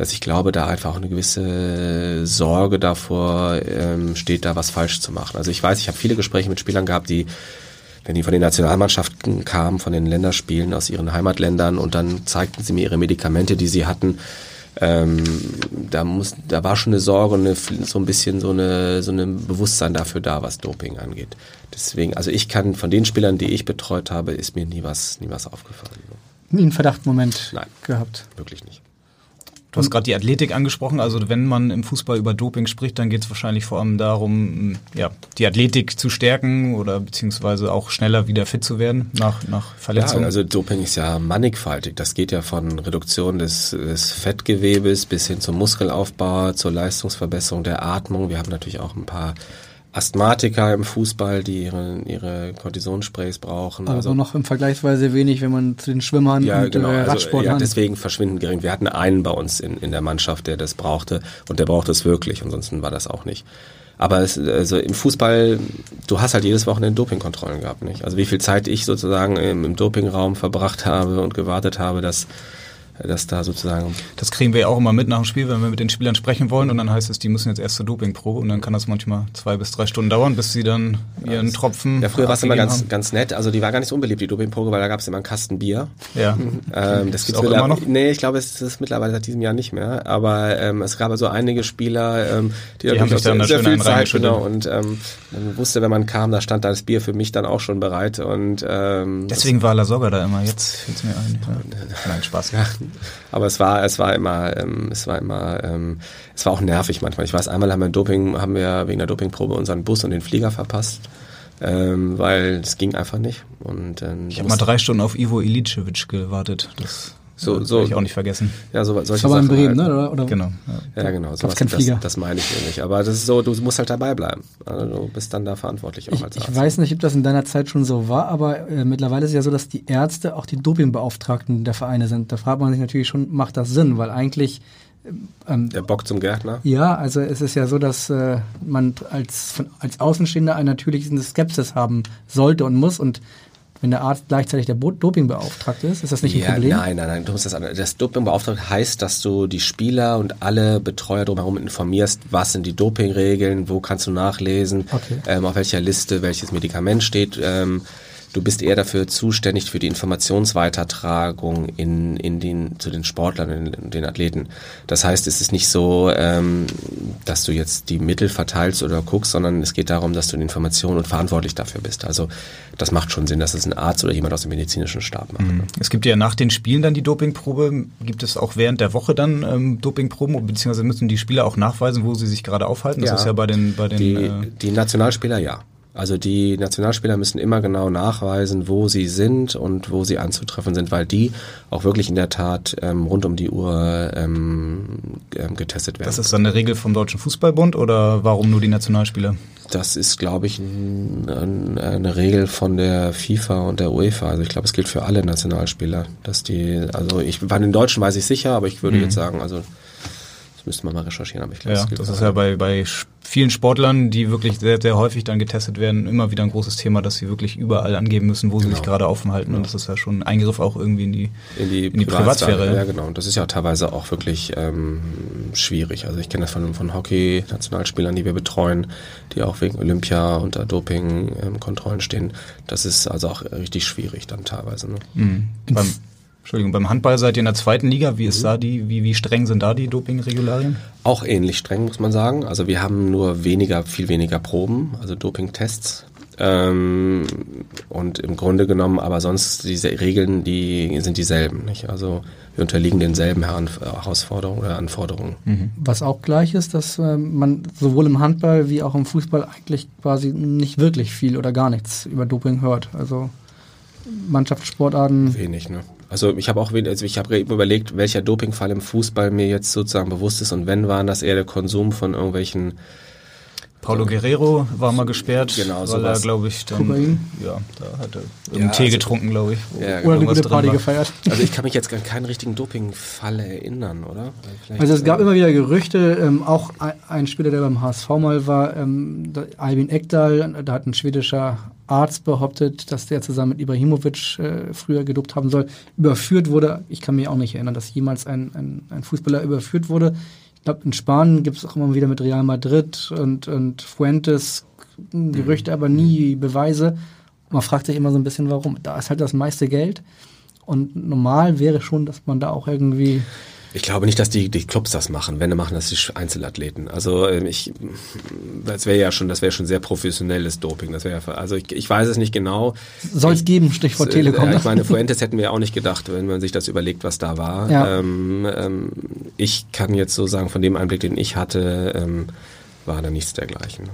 dass ich glaube, da einfach auch eine gewisse Sorge davor ähm, steht, da was falsch zu machen. Also ich weiß, ich habe viele Gespräche mit Spielern gehabt, die wenn die von den Nationalmannschaften kamen, von den Länderspielen aus ihren Heimatländern und dann zeigten sie mir ihre Medikamente, die sie hatten. Ähm, da muss, da war schon eine Sorge und eine, so ein bisschen so eine, so ein Bewusstsein dafür da, was Doping angeht. Deswegen, also ich kann von den Spielern, die ich betreut habe, ist mir nie was, nie was aufgefallen. Nie einen Verdachtmoment Nein. gehabt. Wirklich nicht. Du hast gerade die Athletik angesprochen. Also wenn man im Fußball über Doping spricht, dann geht es wahrscheinlich vor allem darum, ja, die Athletik zu stärken oder beziehungsweise auch schneller wieder fit zu werden nach, nach Verletzungen. Ja, also Doping ist ja mannigfaltig. Das geht ja von Reduktion des, des Fettgewebes bis hin zum Muskelaufbau, zur Leistungsverbesserung der Atmung. Wir haben natürlich auch ein paar Asthmatiker im Fußball, die ihre, ihre Cortisonsprays brauchen. Aber also noch im Vergleichsweise wenig, wenn man zu den Schwimmern ja, und genau. äh, also, ja, deswegen verschwinden gering. Wir hatten einen bei uns in, in der Mannschaft, der das brauchte und der brauchte es wirklich, ansonsten war das auch nicht. Aber es, also im Fußball, du hast halt jedes Wochenende Dopingkontrollen gehabt, nicht? Also wie viel Zeit ich sozusagen im, im Dopingraum verbracht habe und gewartet habe, dass dass da sozusagen. Das kriegen wir ja auch immer mit nach dem Spiel, wenn wir mit den Spielern sprechen wollen und dann heißt es, die müssen jetzt erst zur Dopingprobe und dann kann das manchmal zwei bis drei Stunden dauern, bis sie dann ihren ja, Tropfen. Ja, früher war es immer ganz, ganz nett. Also die war gar nicht so unbeliebt, die Dopingprobe, weil da gab es immer einen Kasten Bier. Ja. ähm, das, gibt's auch immer noch? Nee, ich glaube, es ist mittlerweile seit diesem Jahr nicht mehr. Aber ähm, es gab also einige Spieler, ähm, die, die haben sich dann sehr, viel Zeit genau, und ähm, man wusste, wenn man kam, da stand da das Bier für mich dann auch schon bereit. Und ähm, deswegen war La Soga da immer. Jetzt fällt's mir ein. Ja. (laughs) Nein, Spaß. Ja, aber es war, es war immer, ähm, es war immer, ähm, es war auch nervig manchmal. Ich weiß, einmal haben wir Doping, haben wir wegen der Dopingprobe unseren Bus und den Flieger verpasst. Ähm, weil es ging einfach nicht. Und, ähm, ich habe mal drei Stunden auf Ivo Ilicevic gewartet. Das so, so, ich auch nicht vergessen. Ja, so, solche das war in Bremen, halt. ne? Oder, oder? Genau. Ja, ja genau. Sowas, kein Flieger. Das, das meine ich nämlich. Aber das ist so, du musst halt dabei bleiben. Also du bist dann da verantwortlich auch ich, als Arzt. Ich weiß nicht, ob das in deiner Zeit schon so war, aber äh, mittlerweile ist es ja so, dass die Ärzte auch die Dopingbeauftragten der Vereine sind. Da fragt man sich natürlich schon, macht das Sinn? Weil eigentlich ähm, der Bock zum Gärtner? Ja, also es ist ja so, dass äh, man als, von, als Außenstehender eine natürliche Skepsis haben sollte und muss und wenn der Arzt gleichzeitig der Dopingbeauftragte ist, ist das nicht ja, ein Problem? Nein, nein, nein. Du musst das, das Dopingbeauftragte heißt, dass du die Spieler und alle Betreuer drumherum informierst, was sind die Dopingregeln, wo kannst du nachlesen, okay. ähm, auf welcher Liste welches Medikament steht. Ähm, du bist eher dafür zuständig für die Informationsweitertragung in, in den, zu den Sportlern, in, den Athleten. Das heißt, es ist nicht so, ähm, dass du jetzt die Mittel verteilst oder guckst, sondern es geht darum, dass du die Information und verantwortlich dafür bist. Also das macht schon Sinn, dass es ein Arzt oder jemand aus dem medizinischen Stab macht. Mhm. Es gibt ja nach den Spielen dann die Dopingprobe. Gibt es auch während der Woche dann ähm, Dopingproben, beziehungsweise müssen die Spieler auch nachweisen, wo sie sich gerade aufhalten? Das Ja. ist ja bei den, bei den Die, äh, die Nationalspieler ja. Also die Nationalspieler müssen immer genau nachweisen, wo sie sind und wo sie anzutreffen sind, weil die auch wirklich in der Tat ähm, rund um die Uhr ähm, ähm, getestet werden. Das ist dann eine Regel vom Deutschen Fußballbund oder warum nur die Nationalspieler? Das ist, glaube ich, ein, ein, eine Regel von der FIFA und der UEFA. Also ich glaube, es gilt für alle Nationalspieler, dass die, also ich bei den Deutschen weiß ich sicher, aber ich würde Mhm. jetzt sagen, also das müsste man mal recherchieren, aber ich glaube, Ja, das für ist ja bei, bei vielen Sportlern, die wirklich sehr, sehr häufig dann getestet werden, immer wieder ein großes Thema, dass sie wirklich überall angeben müssen, wo sie Genau. sich gerade aufhalten. Und das ist ja schon ein Eingriff auch irgendwie in die, in die, in die Privatsphäre. Ja, genau. Und das ist ja teilweise auch wirklich ähm, schwierig. Also ich kenne das von, von Hockey-Nationalspielern, die wir betreuen, die auch wegen Olympia unter Doping-Kontrollen stehen. Das ist also auch richtig schwierig dann teilweise. Ne? Mhm. Beim, Entschuldigung, beim Handball seid ihr in der zweiten Liga. Wie Mhm. ist da die, wie, wie streng sind da die Dopingregularien? Auch ähnlich streng, muss man sagen. Also wir haben nur weniger, viel weniger Proben, also Dopingtests. Ähm, und im Grunde genommen, aber sonst diese Regeln, die sind dieselben. Nicht? Also wir unterliegen denselben Herausforderungen oder Anforderungen. Was auch gleich ist, dass äh, man sowohl im Handball wie auch im Fußball eigentlich quasi nicht wirklich viel oder gar nichts über Doping hört. Also Mannschaftssportarten. Wenig, ne? Also ich habe auch also ich habe eben überlegt, welcher Dopingfall im Fußball mir jetzt sozusagen bewusst ist und wenn waren das eher der Konsum von irgendwelchen Paulo Guerrero war mal gesperrt, Genau, weil sowas. er, glaube ich, dann, Kokain? ja, da hat er Ja, Tee also- getrunken, glaube ich. wo Ja, Oder eine gute Party war. gefeiert. Also ich kann mich jetzt an keinen richtigen Dopingfall erinnern, oder? Vielleicht, Also es gab äh, immer wieder Gerüchte, ähm, auch ein, Spieler, der beim HSV mal war, ähm, Albin Ekdal, da hat ein schwedischer Arzt behauptet, dass der zusammen mit Ibrahimovic äh, früher gedopt haben soll, überführt wurde. Ich kann mich auch nicht erinnern, dass jemals ein, ein, ein Fußballer überführt wurde. Ich glaube, in Spanien gibt es auch immer wieder mit Real Madrid und, und Fuentes Gerüchte, aber nie Beweise. Man fragt sich immer so ein bisschen, warum. Da ist halt das meiste Geld. Und normal wäre schon, dass man da auch irgendwie Ich glaube nicht, dass die, die Clubs das machen. Wenn, dann machen das die Einzelathleten. Also ähm, ich, das wäre ja schon, das wäre schon sehr professionelles Doping. Das wäre, ja- also ich, ich weiß es nicht genau. soll es geben, Stichwort Telekom. Ja, ich meine, (laughs) Fuentes hätten wir auch nicht gedacht, wenn man sich das überlegt, was da war. Ja. Ähm, ähm, ich kann jetzt so sagen, von dem Einblick, den ich hatte, ähm, war da nichts dergleichen.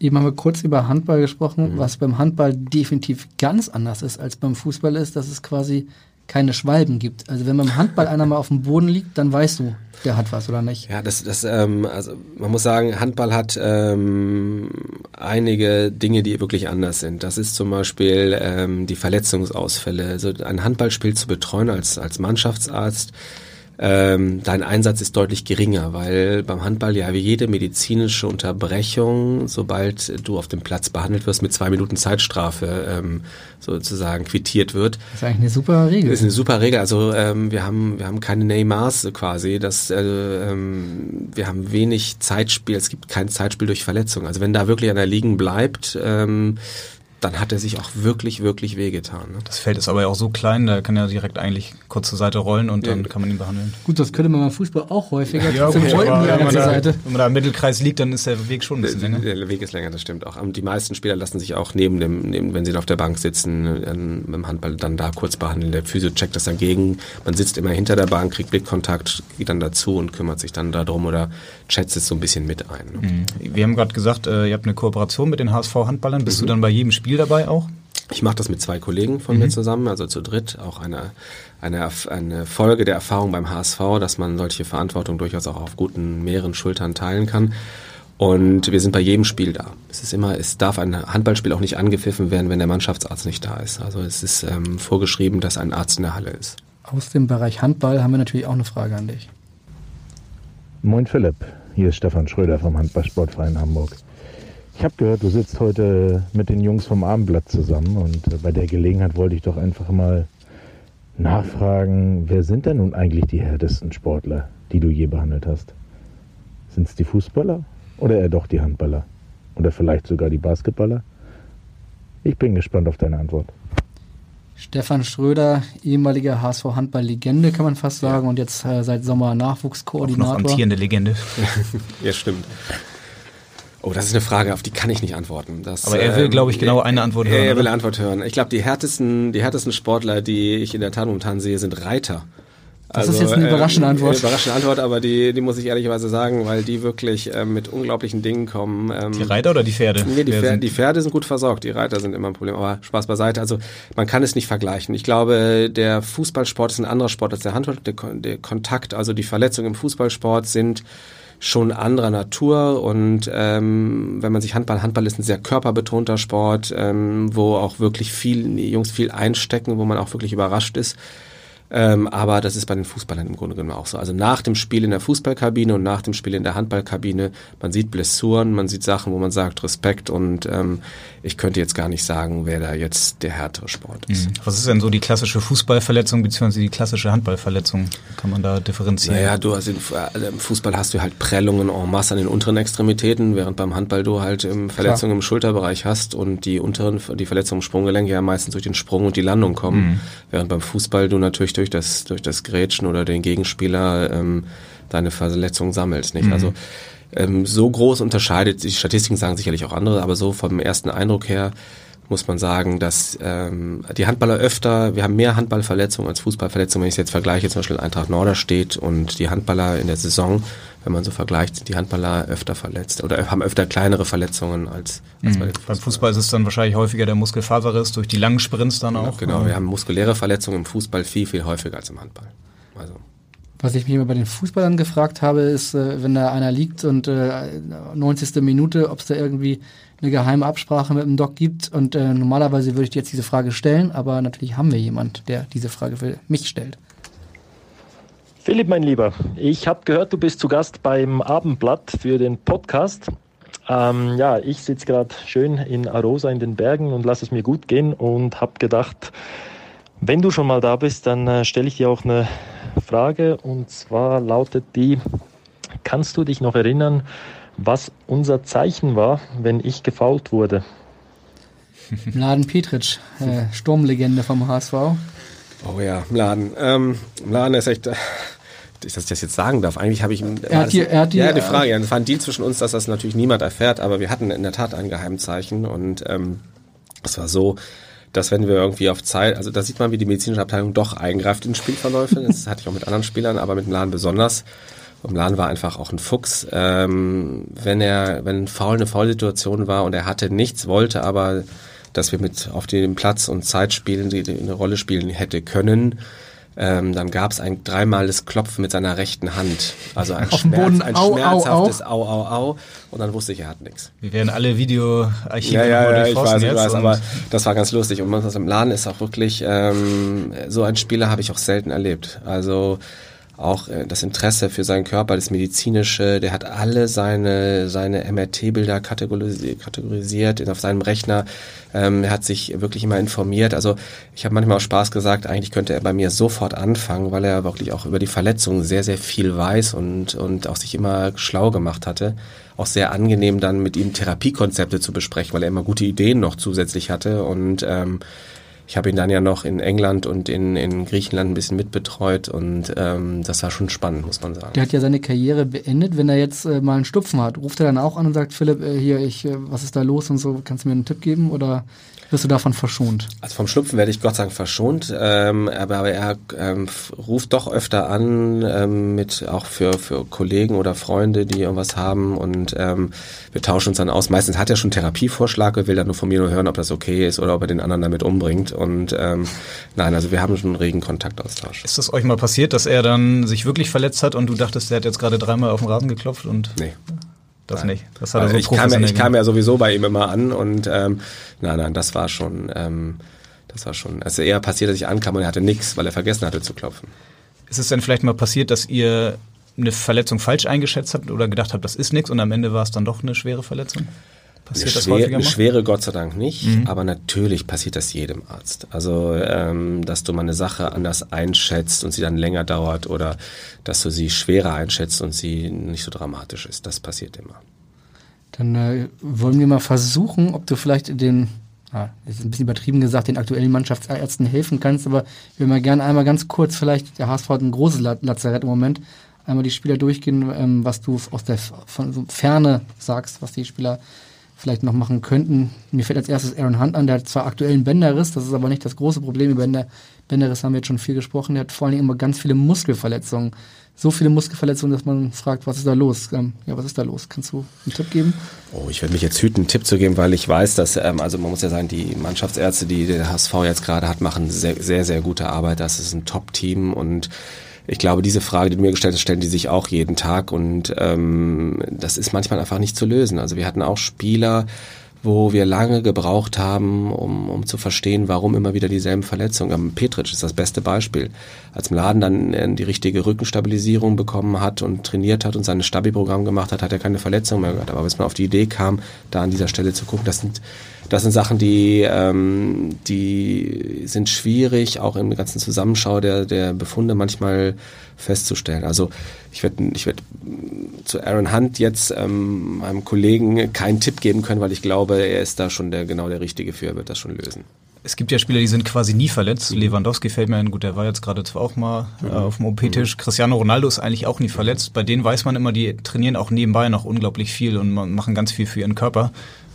Eben haben wir kurz über Handball Mhm. gesprochen. Was beim Handball definitiv ganz anders ist als beim Fußball ist, dass es quasi keine Schwalben gibt. Also wenn beim Handball einer mal auf dem Boden liegt, dann weißt du, der hat was oder nicht. Ja, das, das, ähm, also man muss sagen, Handball hat ähm, einige Dinge, die wirklich anders sind. Das ist zum Beispiel ähm, die Verletzungsausfälle. Also ein Handballspiel zu betreuen als als Mannschaftsarzt. Ähm, dein Einsatz ist deutlich geringer, weil beim Handball ja wie jede medizinische Unterbrechung, sobald du auf dem Platz behandelt wirst, mit zwei Minuten Zeitstrafe ähm, sozusagen quittiert wird. Das ist eigentlich eine super Regel. Das ist eine super Regel. Also ähm, wir haben wir haben keine Neymars quasi. Das äh, ähm, wir haben wenig Zeitspiel. Es gibt kein Zeitspiel durch Verletzung. Also wenn da wirklich einer liegen bleibt, ähm, dann hat er sich auch wirklich wirklich wehgetan. Ne? Das Feld ist aber ja auch so klein, da kann er direkt eigentlich kurz zur Seite rollen und dann Ja. kann man ihn behandeln. Gut, das könnte man beim Fußball auch häufiger. Ja, Trotzdem okay, aber wenn man, da, Seite. wenn man da im Mittelkreis liegt, dann ist der Weg schon ein bisschen länger. Der Weg ist länger, das stimmt auch. Und die meisten Spieler lassen sich auch neben dem, neben, wenn sie auf der Bank sitzen, im Handball dann da kurz behandeln. Der Physio checkt das dagegen. Man sitzt immer hinter der Bank, kriegt Blickkontakt, geht dann dazu und kümmert sich dann darum oder chattet es so ein bisschen mit ein. Ne? Mhm. Wir haben gerade gesagt, äh, ihr habt eine Kooperation mit den HSV-Handballern. Bist du dann bei jedem Spiel dabei auch? Ich mache das mit zwei Kollegen von Mhm. mir zusammen, also zu dritt. Auch eine, eine, eine Folge der Erfahrung beim HSV, dass man solche Verantwortung durchaus auch auf guten mehreren Schultern teilen kann. Und wir sind bei jedem Spiel da. Es ist immer, es darf ein Handballspiel auch nicht angepfiffen werden, wenn der Mannschaftsarzt nicht da ist. Also es ist ähm, vorgeschrieben, dass ein Arzt in der Halle ist. Aus dem Bereich Handball haben wir natürlich auch eine Frage an dich. Moin Philipp, hier ist Stefan Schröder vom Handballsportverein Hamburg. Ich habe gehört, du sitzt heute mit den Jungs vom Abendblatt zusammen und äh, bei der Gelegenheit wollte ich doch einfach mal nachfragen, wer sind denn nun eigentlich die härtesten Sportler, die du je behandelt hast? Sind es die Fußballer oder eher doch die Handballer? Oder vielleicht sogar die Basketballer? Ich bin gespannt auf deine Antwort. Stefan Schröder, ehemaliger HSV-Handball-Legende, kann man fast sagen, und jetzt äh, seit Sommer Auch noch Nachwuchskoordinator. amtierende Legende. (laughs) ja, stimmt. Oh, das ist eine Frage, auf die kann ich nicht antworten. Das, Aber er will, ähm, glaube ich, genau eine Antwort er, hören, Er will oder? eine Antwort hören. Ich glaube, die härtesten, die härtesten Sportler, die ich in der Tat momentan sehe, sind Reiter. Das ist jetzt eine überraschende Antwort. Eine überraschende Antwort, aber die, die muss ich ehrlicherweise sagen, weil die wirklich ähm, mit unglaublichen Dingen kommen. Ähm, Die Reiter oder die Pferde? Nee, die, Pferde, sind- die Pferde sind gut versorgt, die Reiter sind immer ein Problem, aber Spaß beiseite. Also man kann es nicht vergleichen. Ich glaube, der Fußballsport ist ein anderer Sport als der Handball. Der, der Kontakt, also die Verletzungen im Fußballsport sind schon anderer Natur und ähm, wenn man sich Handball, Handball ist ein sehr körperbetonter Sport, ähm, wo auch wirklich viel, Jungs viel einstecken, wo man auch wirklich überrascht ist. Ähm, aber das ist bei den Fußballern im Grunde genommen auch so. Also nach dem Spiel in der Fußballkabine und nach dem Spiel in der Handballkabine, man sieht Blessuren, man sieht Sachen, wo man sagt Respekt und ähm, ich könnte jetzt gar nicht sagen, wer da jetzt der härtere Sport ist. Mhm. Was ist denn so die klassische Fußballverletzung bzw. die klassische Handballverletzung? Kann man da differenzieren? Naja, du hast in, äh, im Fußball hast du halt Prellungen en masse an den unteren Extremitäten, während beim Handball du halt ähm, Verletzungen im Schulterbereich hast und die unteren, die Verletzungen im Sprunggelenk ja meistens durch den Sprung und die Landung kommen, Mhm. während beim Fußball du natürlich durch das durch das Grätschen oder den Gegenspieler ähm, deine Verletzung sammelst, nicht? Mhm. Also ähm, so groß unterscheidet, die Statistiken sagen sicherlich auch andere, aber so vom ersten Eindruck her muss man sagen, dass ähm, die Handballer öfter, wir haben mehr Handballverletzungen als Fußballverletzungen, wenn ich es jetzt vergleiche, zum Beispiel Eintracht Norderstedt und die Handballer in der Saison, wenn man so vergleicht, sind die Handballer öfter verletzt oder haben öfter kleinere Verletzungen als, als bei Mhm. den Beim Fußball ist es dann wahrscheinlich häufiger der Muskelfaserriss durch die langen Sprints dann auch. Genau, wir haben muskuläre Verletzungen im Fußball viel, viel häufiger als im Handball. Also. Was ich mich immer bei den Fußballern gefragt habe, ist, äh, wenn da einer liegt und äh, 90. Minute, ob es da irgendwie eine geheime Absprache mit dem Doc gibt. Und äh, normalerweise würde ich dir jetzt diese Frage stellen, aber natürlich haben wir jemand, der diese Frage für mich stellt. Philipp, mein Lieber, ich habe gehört, du bist zu Gast beim Abendblatt für den Podcast. Ähm, ja, ich sitze gerade schön in Arosa in den Bergen und lasse es mir gut gehen und habe gedacht, wenn du schon mal da bist, dann äh, stelle ich dir auch eine Frage und zwar lautet die, kannst du dich noch erinnern, was unser Zeichen war, wenn ich gefault wurde? (laughs) Mladen Petric, äh, Sturmlegende vom HSV. Oh ja, Mladen. Ähm, Mladen ist echt, äh, dass ich das jetzt sagen darf. Eigentlich habe ich. Er hat die, er hat die, ja, die Frage. Ja, es war ein Deal zwischen uns, dass das natürlich niemand erfährt, aber wir hatten in der Tat ein Geheimzeichen und ähm, es war so, dass wenn wir irgendwie auf Zeit, also da sieht man, wie die medizinische Abteilung doch eingreift in Spielverläufe. (laughs) Das hatte ich auch mit anderen Spielern, aber mit Mladen besonders. Und Mladen war einfach auch ein Fuchs. Ähm, wenn er, wenn ein Foul eine Foul-Situation war und er hatte nichts, wollte aber, dass wir mit auf dem Platz und Zeit spielen, die, die eine Rolle spielen hätte können, ähm, dann gab es ein dreimaliges Klopfen mit seiner rechten Hand. Also ein, Schmerz, ein au, schmerzhaftes au, au, au, au. Und dann wusste ich, er hat nichts. Wir werden alle Videoarchive ja, ja, ja, ich weiß, ich weiß, aber das war ganz lustig. Und was im Laden ist auch wirklich, ähm, so ein Spieler habe ich auch selten erlebt. Also auch äh, das Interesse für seinen Körper, das medizinische, der hat alle seine seine MRT-Bilder kategorisiert, kategorisiert auf seinem Rechner. Ähm, er hat sich wirklich immer informiert. Also ich habe manchmal auch Spaß gesagt, eigentlich könnte er bei mir sofort anfangen, weil er wirklich auch über die Verletzungen sehr sehr viel weiß und und auch sich immer schlau gemacht hatte. Auch sehr angenehm dann mit ihm Therapiekonzepte zu besprechen, weil er immer gute Ideen noch zusätzlich hatte und ähm, ich habe ihn dann ja noch in England und in, in Griechenland ein bisschen mitbetreut und ähm, das war schon spannend, muss man sagen. Der hat ja seine Karriere beendet. Wenn er jetzt äh, mal einen Stupfen hat, ruft er dann auch an und sagt, Philipp, äh, hier, ich, äh, was ist da los und so, kannst du mir einen Tipp geben oder wirst du davon verschont? Also vom Schlupfen werde ich Gott sei Dank verschont, ähm, aber, aber er ähm, ruft doch öfter an, ähm, mit auch für, für Kollegen oder Freunde, die irgendwas haben und ähm, wir tauschen uns dann aus. Meistens hat er schon Therapievorschläge, will dann nur von mir nur hören, ob das okay ist oder ob er den anderen damit umbringt und ähm, nein, also wir haben schon einen regen Kontaktaustausch. Ist das euch mal passiert, dass er dann sich wirklich verletzt hat und du dachtest, der hat jetzt gerade dreimal auf den Rasen geklopft und... Nee. Das nein. nicht. Das hat er so ich, kam ja, ich kam ja sowieso bei ihm immer an und ähm, nein, nein, das war schon, ähm, das war schon, also eher passiert, dass ich ankam und er hatte nichts, weil er vergessen hatte zu klopfen. Ist es denn vielleicht mal passiert, dass ihr eine Verletzung falsch eingeschätzt habt oder gedacht habt, das ist nichts und am Ende war es dann doch eine schwere Verletzung? Passiert eine, das schwer, eine schwere Gott sei Dank nicht, mhm. aber natürlich passiert das jedem Arzt. Also, ähm, dass du mal eine Sache anders einschätzt und sie dann länger dauert oder dass du sie schwerer einschätzt und sie nicht so dramatisch ist, das passiert immer. Dann äh, wollen wir mal versuchen, ob du vielleicht den, ah, das ist ein bisschen übertrieben gesagt, den aktuellen Mannschaftsärzten helfen kannst, aber ich will mal gerne einmal ganz kurz, vielleicht, der HSV hat ein großes Lazarett im Moment, einmal die Spieler durchgehen, ähm, was du aus der von so Ferne sagst, was die Spieler vielleicht noch machen könnten. Mir fällt als erstes Aaron Hunt an, der hat zwar aktuell einen Bänderriss, das ist aber nicht das große Problem. Über den Bänderriss haben wir jetzt schon viel gesprochen. Der hat vor Dingen immer ganz viele Muskelverletzungen. So viele Muskelverletzungen, dass man fragt, was ist da los? Ähm, ja, was ist da los? Kannst du einen Tipp geben? Oh, ich würde mich jetzt hüten, einen Tipp zu geben, weil ich weiß, dass, ähm, also man muss ja sagen, die Mannschaftsärzte, die der HSV jetzt gerade hat, machen sehr, sehr, sehr gute Arbeit. Das ist ein Top-Team und ich glaube, diese Frage, die du mir gestellt hast, stellen die sich auch jeden Tag und ähm, das ist manchmal einfach nicht zu lösen. Also wir hatten auch Spieler, wo wir lange gebraucht haben, um, um zu verstehen, warum immer wieder dieselben Verletzungen. Petric ist das beste Beispiel. Als Mladen dann äh, die richtige Rückenstabilisierung bekommen hat und trainiert hat und sein Stabi-Programm gemacht hat, hat er keine Verletzung mehr gehabt. Aber bis man auf die Idee kam, da an dieser Stelle zu gucken, das sind das sind Sachen, die, ähm, die sind schwierig, auch im ganzen Zusammenschau der, der Befunde manchmal festzustellen. Also ich werde ich werd zu Aaron Hunt jetzt ähm, meinem Kollegen keinen Tipp geben können, weil ich glaube, er ist da schon der genau der Richtige für, er wird das schon lösen. Es gibt ja Spieler, die sind quasi nie verletzt. Mhm. Lewandowski fällt mir ein, gut, der war jetzt gerade zwar auch mal mhm. äh, auf dem OP-Tisch. Mhm. Cristiano Ronaldo ist eigentlich auch nie verletzt. Bei denen weiß man immer, die trainieren auch nebenbei noch unglaublich viel und machen ganz viel für ihren Körper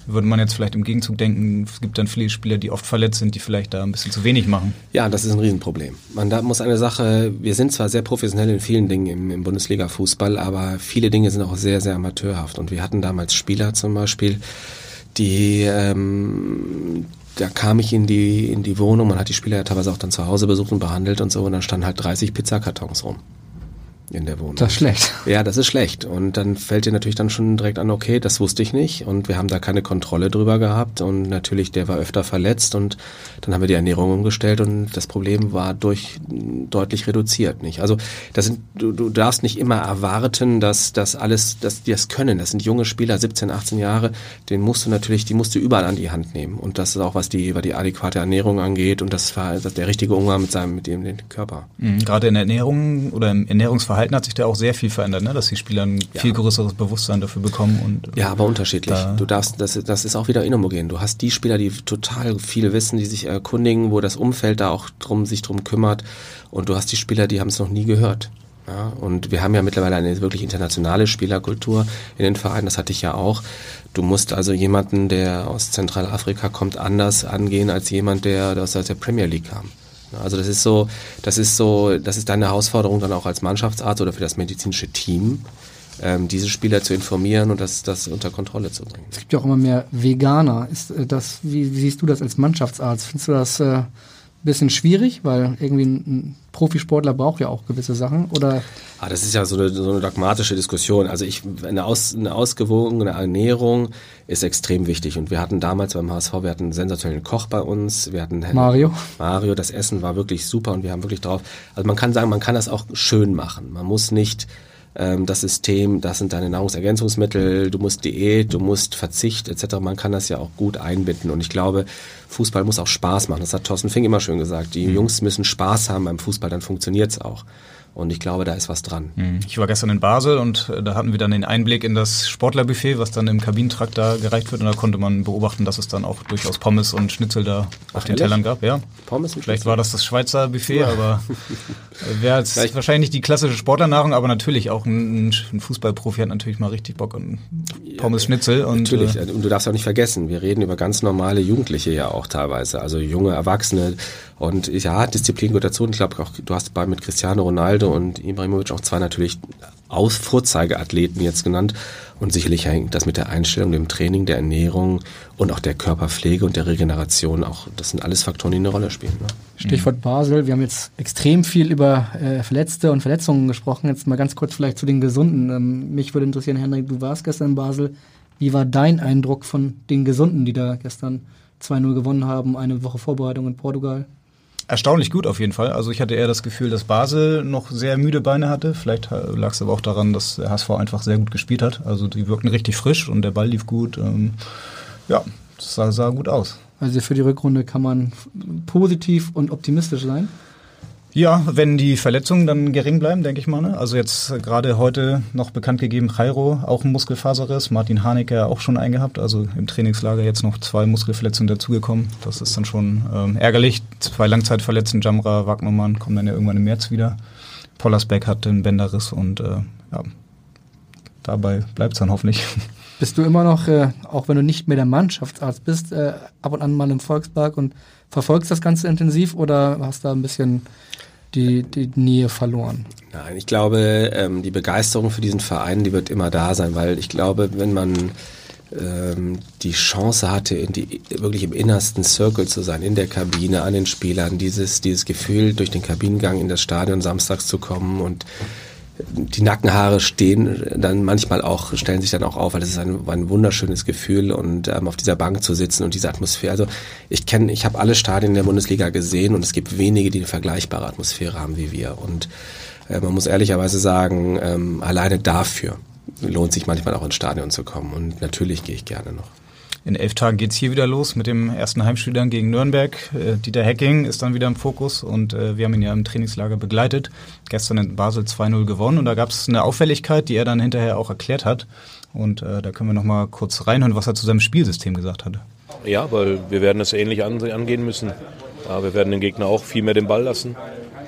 würde man jetzt vielleicht im Gegenzug denken, es gibt dann viele Spieler, die oft verletzt sind, die vielleicht da ein bisschen zu wenig machen. Ja, das ist ein Riesenproblem. Man da muss eine Sache, wir sind zwar sehr professionell in vielen Dingen im, im Bundesliga-Fußball, aber viele Dinge sind auch sehr, sehr amateurhaft. Und wir hatten damals Spieler zum Beispiel, die ähm, da kam ich in die, in die Wohnung, man hat die Spieler ja teilweise auch dann zu Hause besucht und behandelt und so, und dann standen halt 30 Pizzakartons rum. In der Wohnung. Das ist schlecht. Ja, das ist schlecht. Und dann fällt dir natürlich dann schon direkt an, okay, das wusste ich nicht und wir haben da keine Kontrolle drüber gehabt und natürlich der war öfter verletzt und dann haben wir die Ernährung umgestellt und das Problem war durch deutlich reduziert, nicht? Also das sind, du, du darfst nicht immer erwarten, dass das alles, dass die das können. Das sind junge Spieler, 17, 18 Jahre, den musst du natürlich, die musst du überall an die Hand nehmen und das ist auch was die, was die adäquate Ernährung angeht und das war das der richtige Umgang mit seinem, mit dem, dem Körper. Mhm, gerade in der Ernährung oder im Ernährungsverhalten Verhalten hat sich da auch sehr viel verändert, ne? dass die Spieler ein ja. viel größeres Bewusstsein dafür bekommen. Und, ja, aber unterschiedlich. Da du darfst, das, das ist auch wieder inhomogen. Du hast die Spieler, die total viel wissen, die sich erkundigen, wo das Umfeld da auch drum, sich drum kümmert. Und du hast die Spieler, die haben es noch nie gehört. Ja, und wir haben ja mittlerweile eine wirklich internationale Spielerkultur in den Vereinen, das hatte ich ja auch. Du musst also jemanden, der aus Zentralafrika kommt, anders angehen als jemand, der aus der Premier League kam. Also das ist so, das ist so, das ist deine Herausforderung dann auch als Mannschaftsarzt oder für das medizinische Team, ähm, diese Spieler zu informieren und das, das unter Kontrolle zu bringen. Es gibt ja auch immer mehr Veganer. Ist äh, das, wie, wie siehst du das als Mannschaftsarzt? Findest du das äh, bisschen schwierig, weil irgendwie ein Profisportler braucht ja auch gewisse Sachen oder? Ah, das ist ja so eine, so eine dogmatische Diskussion. Also ich, eine, aus, eine ausgewogene Ernährung ist extrem wichtig. Und wir hatten damals beim HSV, wir hatten einen sensationellen Koch bei uns, wir hatten Mario. Mario, das Essen war wirklich super und wir haben wirklich drauf. Also man kann sagen, man kann das auch schön machen. Man muss nicht ähm, das System, das sind deine Nahrungsergänzungsmittel, du musst Diät, du musst Verzicht etc. Man kann das ja auch gut einbinden und ich glaube, Fußball muss auch Spaß machen. Das hat Thorsten Fink immer schön gesagt. Die mhm. Jungs müssen Spaß haben beim Fußball, dann funktioniert's auch. Und ich glaube, da ist was dran. Mhm. Ich war gestern in Basel und äh, da hatten wir dann den Einblick in das Sportlerbuffet, was dann im Kabinentrakt da gereicht wird. Und da konnte man beobachten, dass es dann auch durchaus Pommes und Schnitzel da Ach, auf den ehrlich? Tellern gab. Ja. Pommes und Vielleicht Schnitzel. war das das Schweizer Buffet, ja. aber äh, wäre jetzt wahrscheinlich die klassische Sportlernahrung, aber natürlich auch ein, ein Fußballprofi hat natürlich mal richtig Bock an Pommes, Schnitzel. Und, natürlich. Äh, und du darfst auch nicht vergessen, wir reden über ganz normale Jugendliche ja auch teilweise. Also junge Erwachsene, und ja, Disziplin gehört dazu. Und ich glaube auch, du hast bei mit Cristiano Ronaldo und Ibrahimovic auch zwei natürlich aus Vorzeigeathleten jetzt genannt. Und sicherlich hängt das mit der Einstellung, dem Training, der Ernährung und auch der Körperpflege und der Regeneration auch, das sind alles Faktoren, die eine Rolle spielen. Ne? Stichwort Basel. Wir haben jetzt extrem viel über äh, Verletzte und Verletzungen gesprochen. Jetzt mal ganz kurz vielleicht zu den Gesunden. Ähm, mich würde interessieren, Henrik, du warst gestern in Basel. Wie war dein Eindruck von den Gesunden, die da gestern 2-0 gewonnen haben, eine Woche Vorbereitung in Portugal? Erstaunlich gut auf jeden Fall. Also ich hatte eher das Gefühl, dass Basel noch sehr müde Beine hatte. Vielleicht lag es aber auch daran, dass der HSV einfach sehr gut gespielt hat. Also die wirkten richtig frisch und der Ball lief gut. Ähm, ja, das sah, sah gut aus. Also für die Rückrunde kann man positiv und optimistisch sein? Ja, wenn die Verletzungen dann gering bleiben, denke ich mal. Ne? Also jetzt gerade heute noch bekannt gegeben, Jairo, auch ein Muskelfaserriss, Martin Haneke auch schon eingehabt, also im Trainingslager jetzt noch zwei Muskelverletzungen dazugekommen. Das ist dann schon ähm, ärgerlich. Zwei Langzeitverletzten, Jamra, Wagnermann kommen dann ja irgendwann im März wieder. Pollersbeck hat den Bänderriss und äh, ja, dabei bleibt es dann hoffentlich. (laughs) Bist du immer noch, äh, auch wenn du nicht mehr der Mannschaftsarzt bist, äh, ab und an mal im Volkspark und verfolgst das Ganze intensiv oder hast da ein bisschen die, die Nähe verloren? Nein, ich glaube, ähm, die Begeisterung für diesen Verein, die wird immer da sein, weil ich glaube, wenn man ähm, die Chance hatte, in die, wirklich im innersten Circle zu sein, in der Kabine, an den Spielern, dieses, dieses Gefühl, durch den Kabinengang in das Stadion samstags zu kommen und die Nackenhaare stehen dann manchmal auch, stellen sich dann auch auf, weil das ist ein, ein wunderschönes Gefühl und ähm, auf dieser Bank zu sitzen und diese Atmosphäre. Also ich kenne, ich habe alle Stadien der Bundesliga gesehen und es gibt wenige, die eine vergleichbare Atmosphäre haben wie wir. Und äh, man muss ehrlicherweise sagen, ähm, alleine dafür lohnt sich manchmal auch ins Stadion zu kommen. Und natürlich gehe ich gerne noch. In elf Tagen geht es hier wieder los mit dem ersten Heimspiel dann gegen Nürnberg. Äh, Dieter Hecking ist dann wieder im Fokus und äh, wir haben ihn ja im Trainingslager begleitet. Gestern in Basel 2-0 gewonnen und da gab es eine Auffälligkeit, die er dann hinterher auch erklärt hat. Und äh, da können wir noch mal kurz reinhören, was er zu seinem Spielsystem gesagt hatte. Ja, weil wir werden es ähnlich angehen müssen. Ja, wir werden den Gegner auch viel mehr den Ball lassen.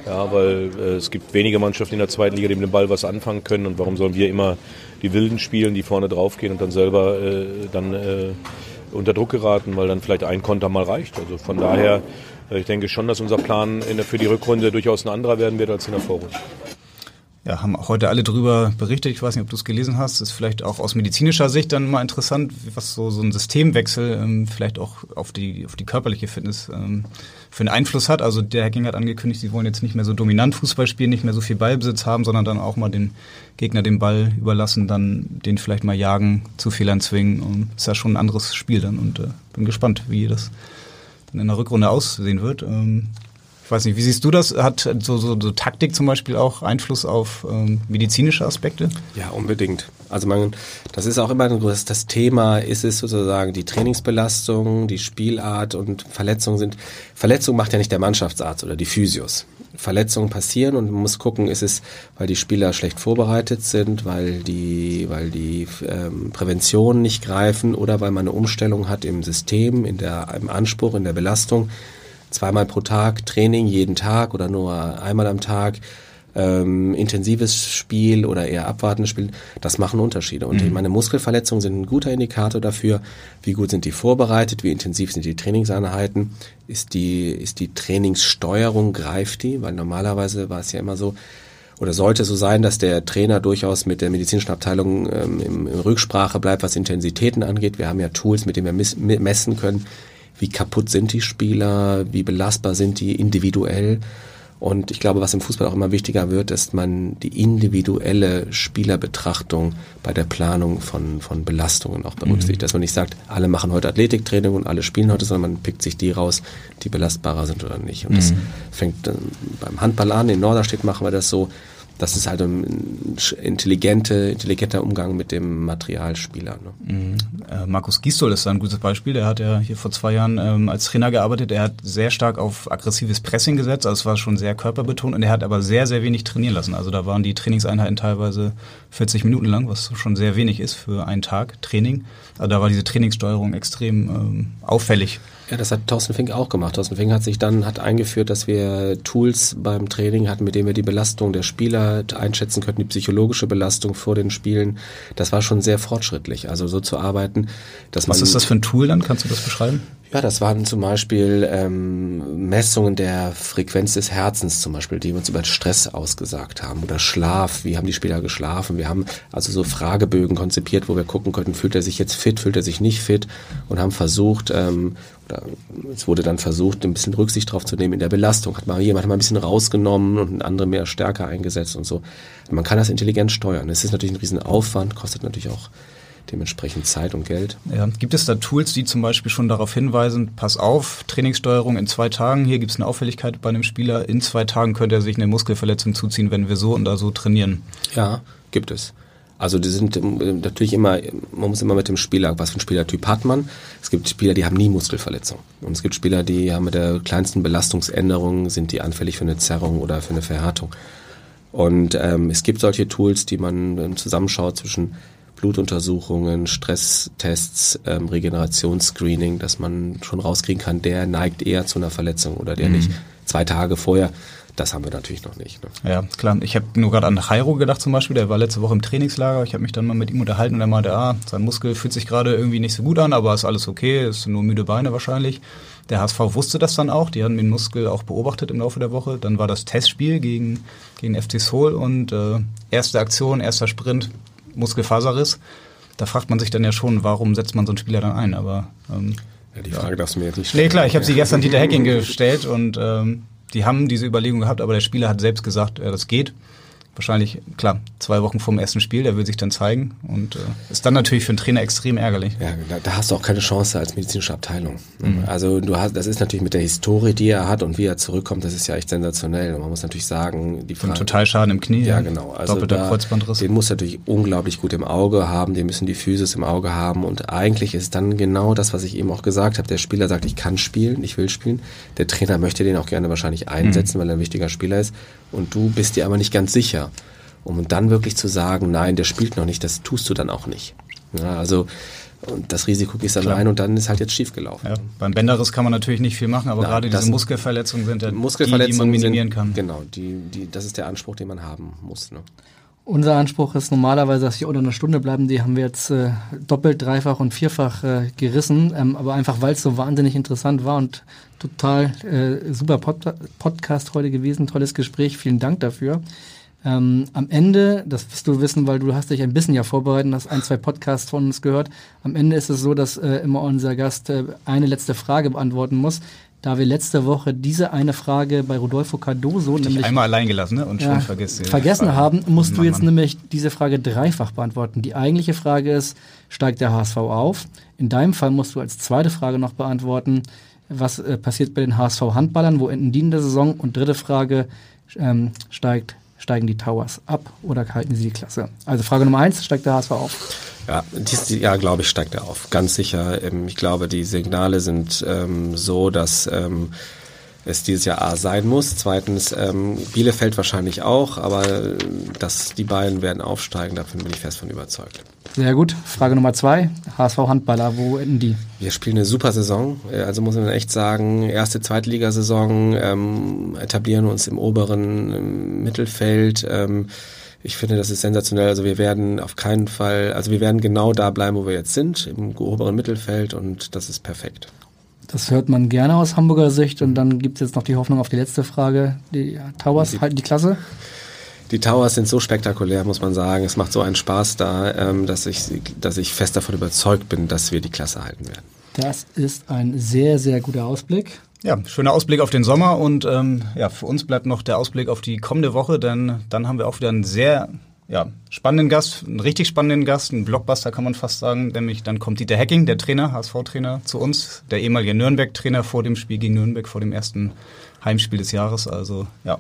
Ja, weil äh, es gibt wenige Mannschaften in der zweiten Liga, die mit dem Ball was anfangen können. Und warum sollen wir immer die Wilden spielen, die vorne draufgehen und dann selber äh, dann äh, unter Druck geraten, weil dann vielleicht ein Konter mal reicht. Also von daher, äh, ich denke schon, dass unser Plan für die Rückrunde durchaus ein anderer werden wird als in der Vorrunde. Ja, haben auch heute alle drüber berichtet. Ich weiß nicht, ob du es gelesen hast. Ist vielleicht auch aus medizinischer Sicht dann mal interessant, was so, so ein Systemwechsel ähm, vielleicht auch auf die, auf die körperliche Fitness ähm, für einen Einfluss hat. Also der Herr Ging hat angekündigt, sie wollen jetzt nicht mehr so dominant Fußball spielen, nicht mehr so viel Ballbesitz haben, sondern dann auch mal den Gegner den Ball überlassen, dann den vielleicht mal jagen, zu Fehlern zwingen. Und ist ja schon ein anderes Spiel dann. Und äh, bin gespannt, wie das dann in der Rückrunde aussehen wird. Ähm, ich weiß nicht, wie siehst du das? Hat so, so, so Taktik zum Beispiel auch Einfluss auf ähm, medizinische Aspekte? Ja, unbedingt. Also man, das ist auch immer das, das Thema, ist es sozusagen die Trainingsbelastung, die Spielart und Verletzungen sind, Verletzung macht ja nicht der Mannschaftsarzt oder die Physios. Verletzungen passieren und man muss gucken, ist es, weil die Spieler schlecht vorbereitet sind, weil die, weil die ähm, Präventionen nicht greifen oder weil man eine Umstellung hat im System, in der, im Anspruch, in der Belastung zweimal pro Tag Training jeden Tag oder nur einmal am Tag ähm, intensives Spiel oder eher abwartendes Spiel, das machen Unterschiede. Und mhm. meine Muskelverletzungen sind ein guter Indikator dafür, wie gut sind die vorbereitet, wie intensiv sind die Trainingseinheiten, ist die, ist die Trainingssteuerung, greift die, weil normalerweise war es ja immer so, oder sollte so sein, dass der Trainer durchaus mit der medizinischen Abteilung ähm, in, in Rücksprache bleibt, was Intensitäten angeht. Wir haben ja Tools, mit denen wir messen können, wie kaputt sind die Spieler, wie belastbar sind die individuell. Und ich glaube, was im Fußball auch immer wichtiger wird, ist man die individuelle Spielerbetrachtung bei der Planung von, von Belastungen auch berücksichtigt. Mhm. Dass man nicht sagt, alle machen heute Athletiktraining und alle spielen heute, sondern man pickt sich die raus, die belastbarer sind oder nicht. Und mhm. das fängt beim Handball an. In Norderstedt machen wir das so, das ist halt ein intelligente, intelligenter Umgang mit dem Materialspieler. Ne? Mhm. Äh, Markus Gisdol ist da ein gutes Beispiel. Der hat ja hier vor zwei Jahren ähm, als Trainer gearbeitet. Er hat sehr stark auf aggressives Pressing gesetzt. Also es war schon sehr körperbetont und er hat aber sehr, sehr wenig trainieren lassen. Also da waren die Trainingseinheiten teilweise 40 Minuten lang, was schon sehr wenig ist für einen Tag Training. Also da war diese Trainingssteuerung extrem ähm, auffällig. Ja, das hat Thorsten Fink auch gemacht. Thorsten Fink hat sich dann hat eingeführt, dass wir Tools beim Training hatten, mit denen wir die Belastung der Spieler einschätzen könnten, die psychologische Belastung vor den Spielen. Das war schon sehr fortschrittlich. Also so zu arbeiten, dass Was man, ist das für ein Tool dann? Kannst du das beschreiben? Ja, das waren zum Beispiel ähm, Messungen der Frequenz des Herzens zum Beispiel, die uns über Stress ausgesagt haben oder Schlaf. Wie haben die Spieler geschlafen? Wir haben also so Fragebögen konzipiert, wo wir gucken könnten, fühlt er sich jetzt fit, fühlt er sich nicht fit und haben versucht, ähm, oder es wurde dann versucht, ein bisschen Rücksicht drauf zu nehmen in der Belastung. Hat mal jemand mal ein bisschen rausgenommen und andere mehr stärker eingesetzt und so. Man kann das intelligent steuern. Es ist natürlich ein Riesenaufwand, kostet natürlich auch dementsprechend Zeit und Geld. Ja. Gibt es da Tools, die zum Beispiel schon darauf hinweisen, pass auf, Trainingssteuerung in zwei Tagen, hier gibt es eine Auffälligkeit bei einem Spieler, in zwei Tagen könnte er sich eine Muskelverletzung zuziehen, wenn wir so und da so trainieren? Ja, gibt es. Also die sind ähm, natürlich immer, man muss immer mit dem Spieler, was für ein Spielertyp hat man. Es gibt Spieler, die haben nie Muskelverletzung. Und es gibt Spieler, die haben mit der kleinsten Belastungsänderung, sind die anfällig für eine Zerrung oder für eine Verhärtung. Und ähm, es gibt solche Tools, die man ähm, zusammenschaut zwischen Blutuntersuchungen, Stresstests, ähm, Regenerationsscreening, dass man schon rauskriegen kann, der neigt eher zu einer Verletzung oder der mhm. nicht. Zwei Tage vorher das haben wir natürlich noch nicht. Ne? Ja, klar. Ich habe nur gerade an Jairo gedacht zum Beispiel. Der war letzte Woche im Trainingslager. Ich habe mich dann mal mit ihm unterhalten und er meinte, ah, sein Muskel fühlt sich gerade irgendwie nicht so gut an, aber ist alles okay. Ist nur müde Beine wahrscheinlich. Der HSV wusste das dann auch. Die haben den Muskel auch beobachtet im Laufe der Woche. Dann war das Testspiel gegen, gegen FC Seoul und äh, erste Aktion, erster Sprint, Muskelfaserriss. Da fragt man sich dann ja schon, warum setzt man so einen Spieler dann ein? Aber ähm, ja, die Frage darfst du mir jetzt nicht stellen. Nee, klar, ich habe sie gestern (laughs) Dieter Hacking gestellt und ähm, die haben diese Überlegung gehabt, aber der Spieler hat selbst gesagt, ja, das geht wahrscheinlich, klar, zwei Wochen vorm ersten Spiel, der will sich dann zeigen und äh, ist dann natürlich für einen Trainer extrem ärgerlich. Ja, da, da hast du auch keine Chance als medizinische Abteilung. Mhm. Also du hast, das ist natürlich mit der Historie, die er hat und wie er zurückkommt, das ist ja echt sensationell. Und man muss natürlich sagen, die Frage, total Schaden im Knie. Ja, genau. Also Doppelter da, Kreuzbandriss. Den muss er natürlich unglaublich gut im Auge haben, den müssen die Physis im Auge haben und eigentlich ist dann genau das, was ich eben auch gesagt habe. Der Spieler sagt, ich kann spielen, ich will spielen. Der Trainer möchte den auch gerne wahrscheinlich einsetzen, mhm. weil er ein wichtiger Spieler ist und du bist dir aber nicht ganz sicher um dann wirklich zu sagen, nein, der spielt noch nicht, das tust du dann auch nicht. Ja, also und das Risiko gehst dann Klar. rein und dann ist halt jetzt schief gelaufen. Ja, beim Bänderriss kann man natürlich nicht viel machen, aber Nein, gerade diese Muskelverletzungen sind ja Muskelverletzungen die, die man minimieren sind, kann. Genau, die, die, das ist der Anspruch, den man haben muss. Ne? Unser Anspruch ist normalerweise, dass wir unter einer Stunde bleiben. Die haben wir jetzt äh, doppelt, dreifach und vierfach äh, gerissen. Ähm, aber einfach, weil es so wahnsinnig interessant war und total äh, super Pod Podcast heute gewesen. Tolles Gespräch. Vielen Dank dafür. Ähm, am Ende, das wirst du wissen, weil du hast dich ein bisschen ja vorbereitet, hast ein, zwei Podcasts von uns gehört. Am Ende ist es so, dass äh, immer unser Gast äh, eine letzte Frage beantworten muss. Da wir letzte Woche diese eine Frage bei Rodolfo Cardoso Dich nämlich einmal allein gelassen ne? und ja, schon vergessen. vergessen haben, musst du jetzt Mann. nämlich diese Frage dreifach beantworten. Die eigentliche Frage ist, steigt der HSV auf? In deinem Fall musst du als zweite Frage noch beantworten, was äh, passiert bei den HSV-Handballern, wo enden die in der Saison? Und dritte Frage, ähm, steigt, steigen die Towers ab oder halten sie die Klasse? Also Frage Nummer eins, steigt der HSV auf? Ja, dies Jahr, glaube ich, steigt er auf. Ganz sicher. Ähm, Ich glaube, die Signale sind ähm, so, dass ähm, es dieses Jahr A sein muss. Zweitens, ähm, Bielefeld wahrscheinlich auch, aber äh, dass die beiden werden aufsteigen, davon bin ich fest von überzeugt. Sehr gut. Frage Nummer zwei, HSV-Handballer, wo enden die? Wir spielen eine super Saison, äh, also muss man echt sagen, erste Zweitligasaison, ähm, etablieren uns im oberen ähm, Mittelfeld. Ähm, ich finde, das ist sensationell. Also wir werden auf keinen Fall, also wir werden genau da bleiben, wo wir jetzt sind, im oberen Mittelfeld und das ist perfekt. Das hört man gerne aus Hamburger Sicht. Und dann gibt es jetzt noch die Hoffnung auf die letzte Frage. Die Towers Die- halten die Klasse? Die Towers sind so spektakulär, muss man sagen. Es macht so einen Spaß da, ähm, dass ich, dass ich fest davon überzeugt bin, dass wir die Klasse halten werden. Das ist ein sehr, sehr guter Ausblick. Ja, schöner Ausblick auf den Sommer und ähm, ja, für uns bleibt noch der Ausblick auf die kommende Woche, denn dann haben wir auch wieder einen sehr ja, spannenden Gast, einen richtig spannenden Gast, einen Blockbuster kann man fast sagen, nämlich dann kommt Dieter Hecking, der Trainer, HSV-Trainer, zu uns, der ehemalige Nürnberg-Trainer vor dem Spiel gegen Nürnberg, vor dem ersten Heimspiel des Jahres. Also ja,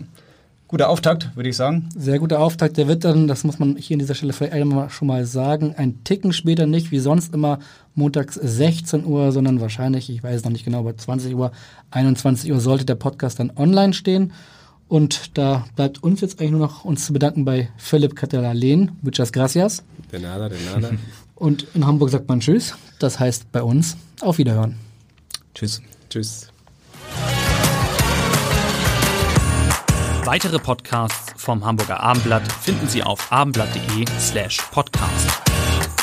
guter Auftakt, würde ich sagen. Sehr guter Auftakt. Der wird dann, das muss man hier an dieser Stelle vielleicht einmal schon mal sagen, ein Ticken später nicht wie sonst immer montags 16 Uhr, sondern wahrscheinlich, ich weiß es noch nicht genau, aber 20 Uhr, 21 Uhr sollte der Podcast dann online stehen. Und da bleibt uns jetzt eigentlich nur noch uns zu bedanken bei Philipp Catalalen. Muchas gracias. De nada, de nada. (laughs) Und in Hamburg sagt man Tschüss. Das heißt bei uns auf Wiederhören. Tschüss. Tschüss. Weitere Podcasts vom Hamburger Abendblatt finden Sie auf abendblatt.de slash podcast.